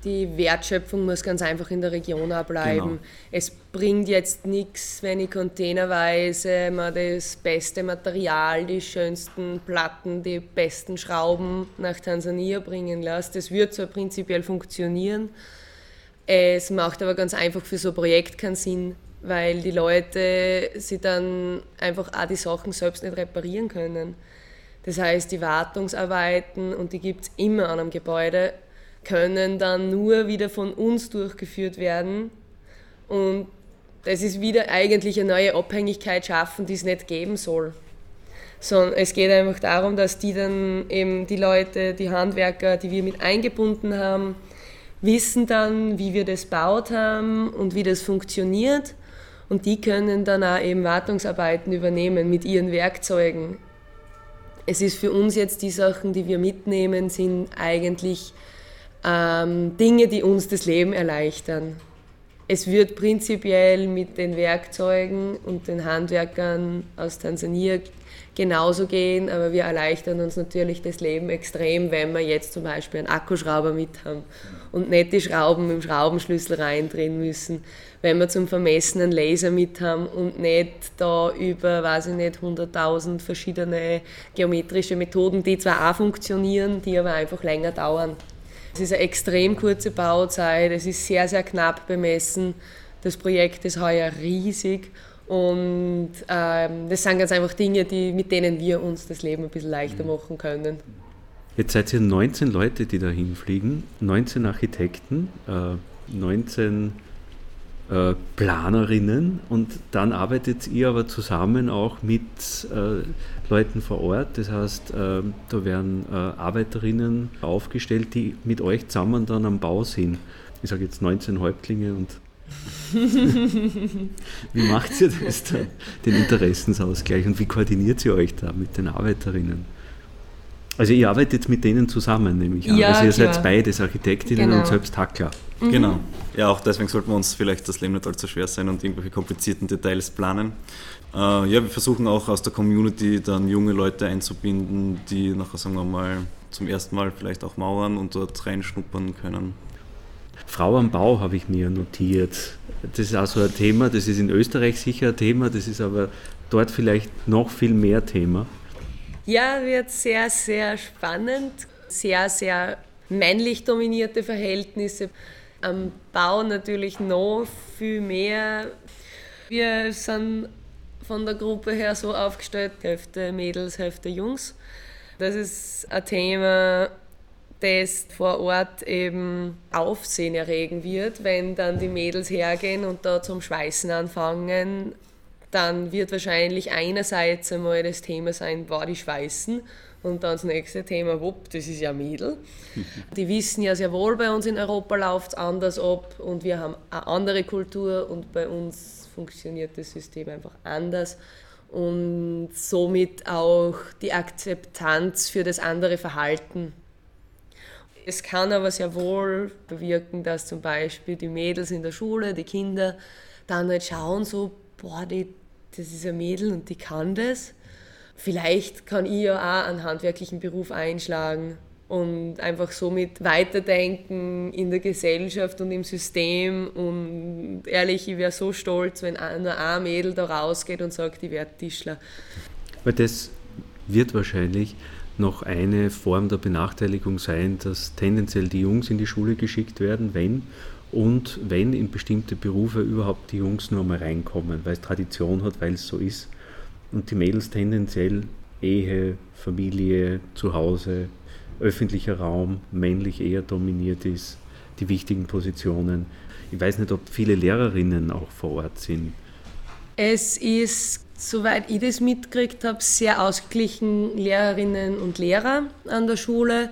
Die Wertschöpfung muss ganz einfach in der Region bleiben. Genau. Es bringt jetzt nichts, wenn ich containerweise mal das beste Material, die schönsten Platten, die besten Schrauben nach Tansania bringen lasse. Das wird zwar prinzipiell funktionieren, es macht aber ganz einfach für so ein Projekt keinen Sinn, weil die Leute sie dann einfach auch die Sachen selbst nicht reparieren können. Das heißt, die Wartungsarbeiten, und die gibt es immer an einem Gebäude, können dann nur wieder von uns durchgeführt werden. Und das ist wieder eigentlich eine neue Abhängigkeit schaffen, die es nicht geben soll. Sondern es geht einfach darum, dass die dann eben die Leute, die Handwerker, die wir mit eingebunden haben, wissen dann, wie wir das baut haben und wie das funktioniert. Und die können dann auch eben Wartungsarbeiten übernehmen mit ihren Werkzeugen. Es ist für uns jetzt die Sachen, die wir mitnehmen, sind eigentlich ähm, Dinge, die uns das Leben erleichtern. Es wird prinzipiell mit den Werkzeugen und den Handwerkern aus Tansania genauso gehen, aber wir erleichtern uns natürlich das Leben extrem, wenn wir jetzt zum Beispiel einen Akkuschrauber mit haben und nicht die Schrauben dem Schraubenschlüssel reindrehen müssen, wenn wir zum Vermessen einen Laser mit haben und nicht da über, weiß ich nicht, 100.000 verschiedene geometrische Methoden, die zwar auch funktionieren, die aber einfach länger dauern. Es ist eine extrem kurze Bauzeit, es ist sehr, sehr knapp bemessen. Das Projekt ist heuer riesig und ähm, das sind ganz einfach Dinge, die, mit denen wir uns das Leben ein bisschen leichter mhm. machen können. Jetzt seid ihr 19 Leute, die da hinfliegen, 19 Architekten, äh, 19 äh, Planerinnen und dann arbeitet ihr aber zusammen auch mit äh, Leuten vor Ort. Das heißt, äh, da werden äh, Arbeiterinnen aufgestellt, die mit euch zusammen dann am Bau sind. Ich sage jetzt 19 Häuptlinge und wie macht ihr das dann, den Interessensausgleich und wie koordiniert ihr euch da mit den Arbeiterinnen? Also ihr arbeitet mit denen zusammen, nämlich Ja, Also ihr klar. seid beides Architektinnen Genau. und selbst Hackler. Genau. Ja, auch deswegen sollten wir uns vielleicht das Leben nicht allzu schwer sein und irgendwelche komplizierten Details planen. Äh, ja, wir versuchen auch aus der Community dann junge Leute einzubinden, die nachher, sagen wir mal, zum ersten Mal vielleicht auch mauern und dort reinschnuppern können. Frau am Bau habe ich mir notiert. Das ist auch so ein Thema, das ist in Österreich sicher ein Thema, das ist aber dort vielleicht noch viel mehr Thema. Ja, wird sehr, sehr spannend. Sehr, sehr männlich dominierte Verhältnisse. Am Bau natürlich noch viel mehr. Wir sind von der Gruppe her so aufgestellt, Hälfte Mädels, Hälfte Jungs. Das ist ein Thema, das vor Ort eben Aufsehen erregen wird, wenn dann die Mädels hergehen und da zum Schweißen anfangen, dann wird wahrscheinlich einerseits einmal das Thema sein, war die Schweißen und dann das nächste Thema, wupp, das ist ja Mädel. Die wissen ja sehr wohl, bei uns in Europa läuft es anders ab und wir haben eine andere Kultur und bei uns funktioniert das System einfach anders und somit auch die Akzeptanz für das andere Verhalten. Es kann aber sehr wohl bewirken, dass zum Beispiel die Mädels in der Schule, die Kinder, dann halt schauen so, boah, die, das ist ein Mädel und die kann das. Vielleicht kann ich ja auch einen handwerklichen Beruf einschlagen und einfach somit weiterdenken in der Gesellschaft und im System. Und ehrlich, ich wäre so stolz, wenn nur ein Mädel da rausgeht und sagt, ich werde Tischler. Weil das wird wahrscheinlich noch eine Form der Benachteiligung sein, dass tendenziell die Jungs in die Schule geschickt werden, wenn und wenn in bestimmte Berufe überhaupt die Jungs nur mal reinkommen, weil es Tradition hat, weil es so ist. Und die Mädels tendenziell Ehe, Familie, Zuhause, öffentlicher Raum, männlich eher dominiert ist, die wichtigen Positionen. Ich weiß nicht, ob viele Lehrerinnen auch vor Ort sind. Es ist, soweit ich das mitgekriegt habe, sehr ausgeglichen Lehrerinnen und Lehrer an der Schule.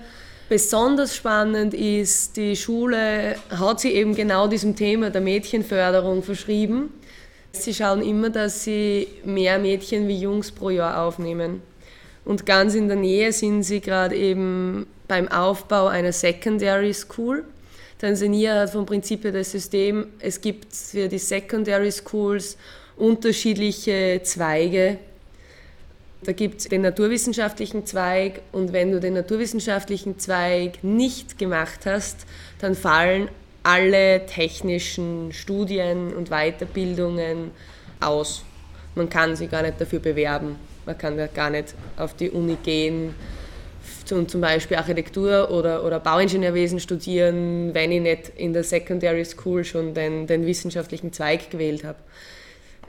Besonders spannend ist, die Schule hat sie eben genau diesem Thema der Mädchenförderung verschrieben. Sie schauen immer, dass sie mehr Mädchen wie Jungs pro Jahr aufnehmen. Und ganz in der Nähe sind sie gerade eben beim Aufbau einer Secondary School. Tansania hat vom Prinzip her das System, es gibt für die Secondary Schools unterschiedliche Zweige. Da gibt es den naturwissenschaftlichen Zweig und wenn du den naturwissenschaftlichen Zweig nicht gemacht hast, dann fallen alle technischen Studien und Weiterbildungen aus. Man kann sich gar nicht dafür bewerben. Man kann ja gar nicht auf die Uni gehen und zum Beispiel Architektur oder, oder Bauingenieurwesen studieren, wenn ich nicht in der Secondary School schon den, den wissenschaftlichen Zweig gewählt habe.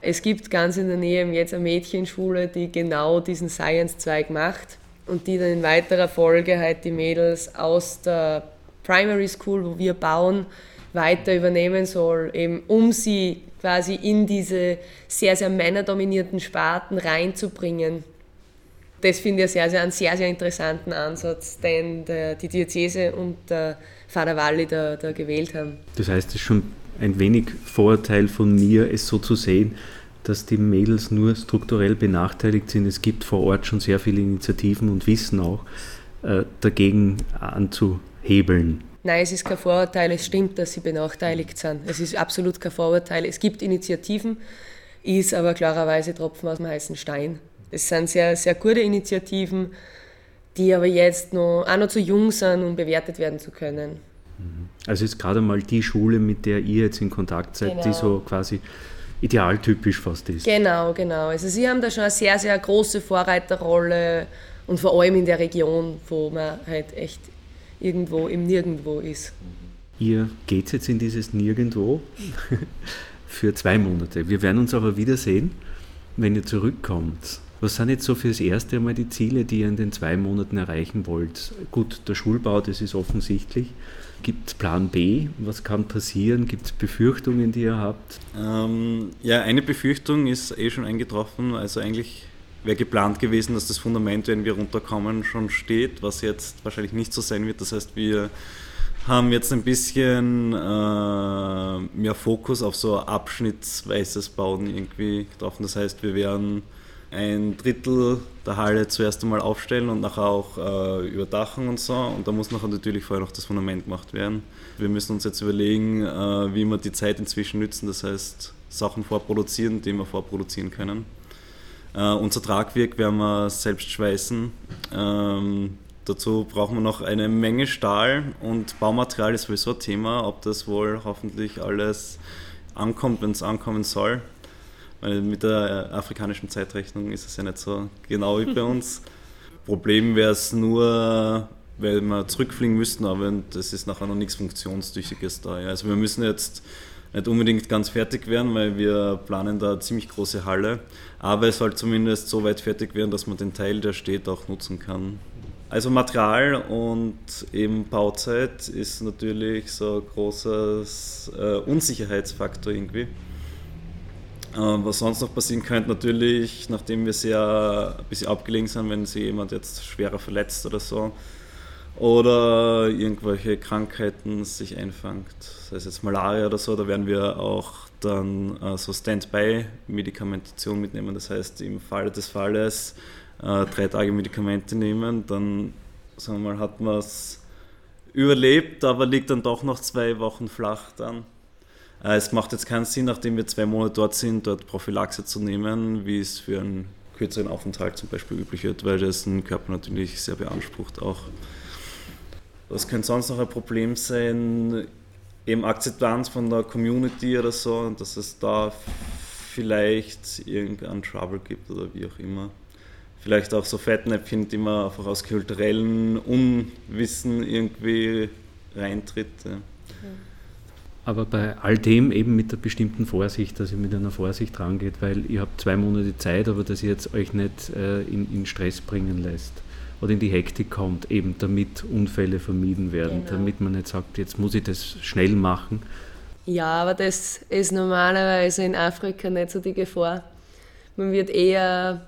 Es gibt ganz in der Nähe jetzt eine Mädchenschule, die genau diesen Science-Zweig macht und die dann in weiterer Folge halt die Mädels aus der Primary School, wo wir bauen, weiter übernehmen soll, eben um sie quasi in diese sehr, sehr männerdominierten Sparten reinzubringen. Das finde ich sehr, sehr, einen sehr, sehr interessanten Ansatz, den die Diözese und der Vater Walli da, da gewählt haben. Das heißt, es ist schon ein wenig Vorurteil von mir, es so zu sehen, dass die Mädels nur strukturell benachteiligt sind. Es gibt vor Ort schon sehr viele Initiativen und Wissen auch äh, dagegen anzuhebeln. Nein, es ist kein Vorurteil, es stimmt, dass sie benachteiligt sind. Es ist absolut kein Vorurteil. Es gibt Initiativen, ist aber klarerweise Tropfen aus dem heißen Stein. Es sind sehr, sehr gute Initiativen, die aber jetzt noch, auch noch zu jung sind, um bewertet werden zu können. Also ist gerade mal die Schule, mit der ihr jetzt in Kontakt seid, die Genau. so quasi idealtypisch fast ist. Genau, genau. Also sie haben da schon eine sehr, sehr große Vorreiterrolle und vor allem in der Region, wo man halt echt irgendwo im Nirgendwo ist. Ihr geht jetzt in dieses Nirgendwo für zwei Monate. Wir werden uns aber wiedersehen, wenn ihr zurückkommt. Was sind jetzt so fürs erste einmal die Ziele, die ihr in den zwei Monaten erreichen wollt? Gut, der Schulbau, das ist offensichtlich. Gibt es Plan B? Was kann passieren? Gibt es Befürchtungen, die ihr habt? Ähm, ja, eine Befürchtung ist eh schon eingetroffen. Also eigentlich wäre geplant gewesen, dass das Fundament, wenn wir runterkommen, schon steht, was jetzt wahrscheinlich nicht so sein wird. Das heißt, wir haben jetzt ein bisschen äh, mehr Fokus auf so abschnittsweises Bauen irgendwie getroffen. Das heißt, wir werden ein Drittel der Halle zuerst einmal aufstellen und nachher auch äh, überdachen und so. Und da muss nachher natürlich vorher noch das Fundament gemacht werden. Wir müssen uns jetzt überlegen, äh, wie wir die Zeit inzwischen nützen. Das heißt, Sachen vorproduzieren, die wir vorproduzieren können. Äh, unser Tragwerk werden wir selbst schweißen. Ähm, dazu brauchen wir noch eine Menge Stahl und Baumaterial ist sowieso ein Thema, ob das wohl hoffentlich alles ankommt, wenn es ankommen soll. Weil mit der afrikanischen Zeitrechnung ist es ja nicht so genau wie bei uns. Problem wäre es nur, weil wir zurückfliegen müssten, aber das ist nachher noch nichts Funktionstüchtiges da. Also wir müssen jetzt nicht unbedingt ganz fertig werden, weil wir planen da eine ziemlich große Halle. Aber es soll zumindest so weit fertig werden, dass man den Teil, der steht, auch nutzen kann. Also Material und eben Bauzeit ist natürlich so ein großer äh, Unsicherheitsfaktor irgendwie. Äh, was sonst noch passieren könnte, natürlich, nachdem wir sehr ein bisschen abgelegen sind, wenn sich jemand jetzt schwerer verletzt oder so, oder irgendwelche Krankheiten sich einfängt, sei es jetzt Malaria oder so, da werden wir auch dann äh, so Standby-Medikamentation mitnehmen. Das heißt, im Falle des Falles äh, drei Tage Medikamente nehmen, dann sagen wir mal, hat man es überlebt, aber liegt dann doch noch zwei Wochen flach dann. Äh, es macht jetzt keinen Sinn, nachdem wir zwei Monate dort sind, dort Prophylaxe zu nehmen, wie es für einen kürzeren Aufenthalt zum Beispiel üblich wird, weil das den Körper natürlich sehr beansprucht auch. Was könnte sonst noch ein Problem sein? Eben Akzeptanz von der Community oder so, dass es da vielleicht irgendeinen Trouble gibt oder wie auch immer. Vielleicht auch so Fettnäpfchen, die man einfach aus kulturellen Unwissen irgendwie reintritt. Ja. Aber bei all dem eben mit der bestimmten Vorsicht, dass ihr mit einer Vorsicht rangeht, weil ihr habt zwei Monate Zeit, aber dass ihr jetzt euch nicht äh, in, in, Stress bringen lässt oder in die Hektik kommt, eben damit Unfälle vermieden werden, genau. damit man nicht sagt, jetzt muss ich das schnell machen. Ja, aber das ist normalerweise in Afrika nicht so die Gefahr. Man wird eher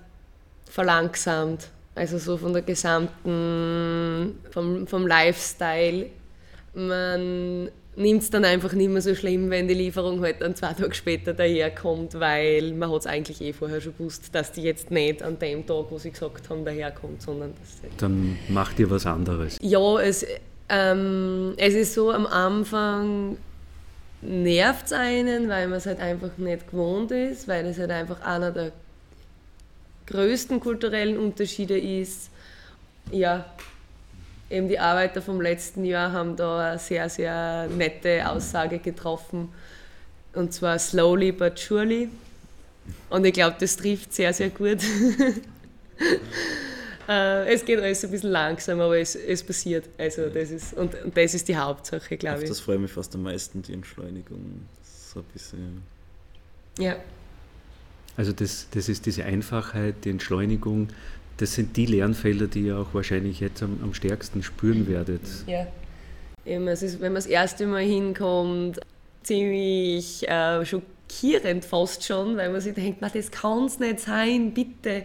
verlangsamt, also so von der gesamten, vom, vom Lifestyle. Man nimmt es dann einfach nicht mehr so schlimm, wenn die Lieferung halt dann zwei Tage später daherkommt, weil man hat es eigentlich eh vorher schon gewusst, dass die jetzt nicht an dem Tag, wo sie gesagt haben, daherkommt, sondern dass Dann macht ihr was anderes. Ja, es, ähm, es ist so, am Anfang nervt es einen, weil man es halt einfach nicht gewohnt ist, weil es halt einfach einer der größten kulturellen Unterschiede ist. Ja, eben die Arbeiter vom letzten Jahr haben da eine sehr, sehr nette Aussage getroffen. Und zwar slowly but surely. Und ich glaube, das trifft sehr, sehr gut. Äh, es geht alles ein bisschen langsam, aber es, es passiert. Also das ist, und, und das ist die Hauptsache, glaube ich. Das freut mich fast am meisten, die Entschleunigung. So ein bisschen. Ja. Also das, das ist diese Einfachheit, die Entschleunigung, das sind die Lernfelder, die ihr auch wahrscheinlich jetzt am, am stärksten spüren werdet. Ja. Eben, es ist, wenn man das erste Mal hinkommt, ziemlich äh, schockierend fast schon, weil man sich denkt, das kann es nicht sein, bitte.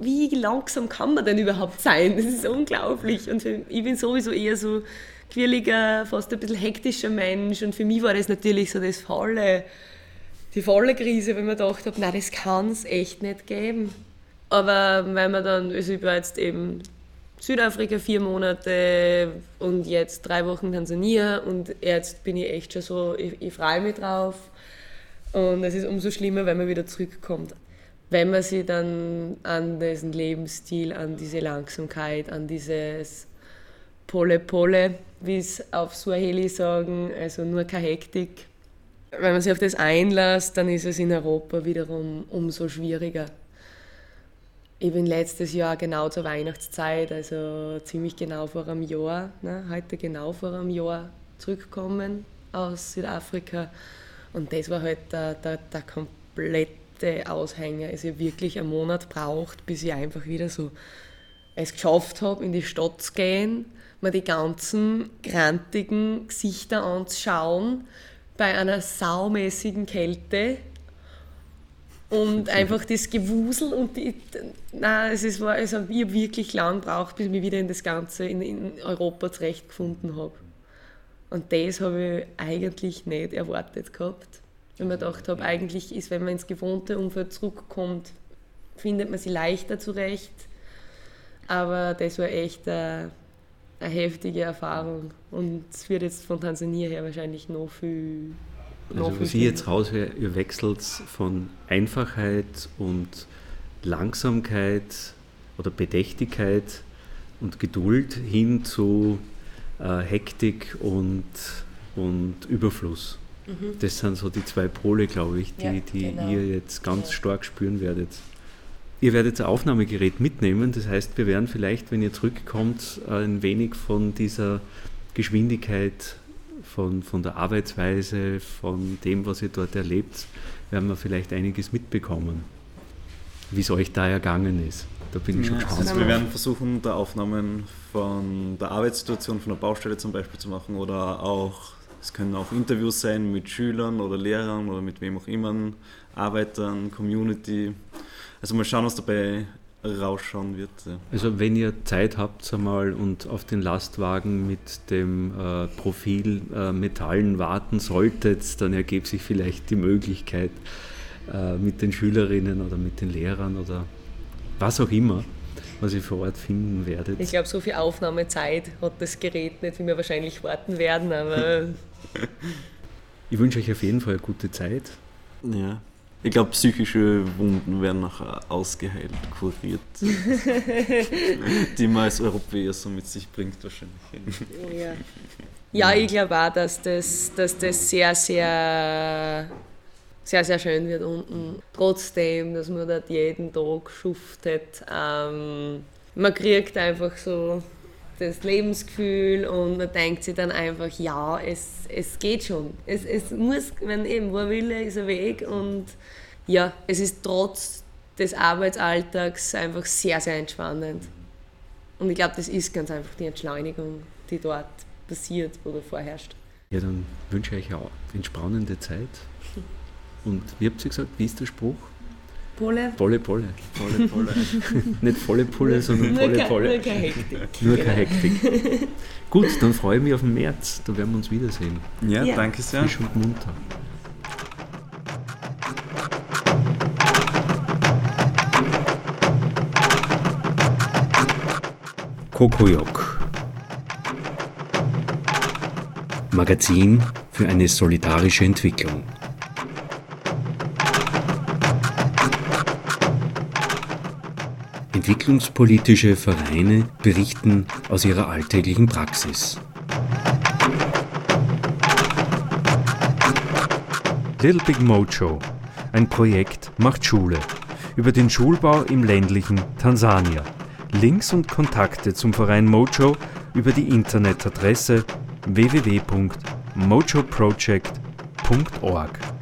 Wie langsam kann man denn überhaupt sein? Das ist unglaublich. Und für, ich bin sowieso eher so quirliger, fast ein bisschen hektischer Mensch. Und für mich war das natürlich so das volle, die volle Krise, wenn man dachte, nein, das kann es echt nicht geben. Aber wenn man dann, also ich war jetzt eben Südafrika vier Monate und jetzt drei Wochen Tansania und jetzt bin ich echt schon so, ich, ich freue mich drauf. Und es ist umso schlimmer, wenn man wieder zurückkommt. Wenn man sich dann an diesen Lebensstil, an diese Langsamkeit, an dieses Pole Pole, wie es auf Swahili sagen, also nur keine Hektik. Wenn man sich auf das einlässt, dann ist es in Europa wiederum umso schwieriger. Ich bin letztes Jahr genau zur Weihnachtszeit, also ziemlich genau vor einem Jahr, ne, heute genau vor einem Jahr zurückgekommen aus Südafrika. Und das war halt der, der, der komplette Aushänger. Also ich wirklich einen Monat braucht, bis ich einfach wieder so es geschafft habe, in die Stadt zu gehen, mir die ganzen grantigen Gesichter anzuschauen bei einer saumäßigen Kälte und einfach das Gewusel und die, nein, es ist, also ich habe wirklich lang gebraucht, bis ich mich wieder in das Ganze in, in Europa zurechtgefunden habe. Und das habe ich eigentlich nicht erwartet gehabt. Wenn man gedacht habe, eigentlich ist, wenn man ins gewohnte Umfeld zurückkommt, findet man sich leichter zurecht. Aber das war echt eine, eine heftige Erfahrung. Und es wird jetzt von Tansania her wahrscheinlich noch viel. Also, was ich jetzt raushöre, ihr wechselt von Einfachheit und Langsamkeit oder Bedächtigkeit und Geduld hin zu äh, Hektik und, und Überfluss. Mhm. Das sind so die zwei Pole, glaube ich, die, ja, die genau. ihr jetzt ganz ja. stark spüren werdet. Ihr werdet ein Aufnahmegerät mitnehmen, das heißt, wir werden vielleicht, wenn ihr zurückkommt, ein wenig von dieser Geschwindigkeit, von, von der Arbeitsweise, von dem, was ihr dort erlebt, werden wir vielleicht einiges mitbekommen, wie es euch da ergangen ist. Da bin ich schon gespannt. Also wir werden versuchen, da Aufnahmen von der Arbeitssituation, von der Baustelle zum Beispiel zu machen oder auch, es können auch Interviews sein mit Schülern oder Lehrern oder mit wem auch immer, Arbeitern, Community. Also mal schauen, was dabei rausschauen wird. Ja. Also wenn ihr Zeit habt einmal und auf den Lastwagen mit dem äh, Profil äh, Metallen warten solltet, dann ergibt sich vielleicht die Möglichkeit äh, mit den Schülerinnen oder mit den Lehrern oder was auch immer, was ihr vor Ort finden werdet. Ich glaube, so viel Aufnahmezeit hat das Gerät nicht, wie wir wahrscheinlich warten werden, aber. ich wünsche euch auf jeden Fall eine gute Zeit. Ja. Ich glaube, psychische Wunden werden nachher ausgeheilt, kuriert. die man als Europäer so mit sich bringt, wahrscheinlich. Ja, ja ich glaube auch, dass das, dass das sehr, sehr sehr, sehr schön wird unten. Trotzdem, dass man dort jeden Tag schuftet. Ähm, man kriegt einfach so das Lebensgefühl und man denkt sich dann einfach, ja, es, es geht schon. Es, es muss, wenn eben, wo ein Wille ist ein Weg und ja, es ist trotz des Arbeitsalltags einfach sehr, sehr entspannend. Und ich glaube, das ist ganz einfach die Entschleunigung, die dort passiert oder vorherrscht. Ja, dann wünsche ich euch eine entspannende Zeit und wie habt ihr gesagt, wie ist der Spruch? Polle. Polle, Polle. Polle, Polle. Nicht volle Pulle, sondern nur Polle, Polle. Nur keine Hektik. Nur keine genau. Hektik. Gut, dann freue ich mich auf den März. Da werden wir uns wiedersehen. Ja, ja. danke sehr. Frisch und munter. Kokoyok. Magazin für eine solidarische Entwicklung. Entwicklungspolitische Vereine berichten aus ihrer alltäglichen Praxis. Little Big Mojo, ein Projekt macht Schule über den Schulbau im ländlichen Tansania. Links und Kontakte zum Verein Mojo über die Internetadresse www.mojoproject.org.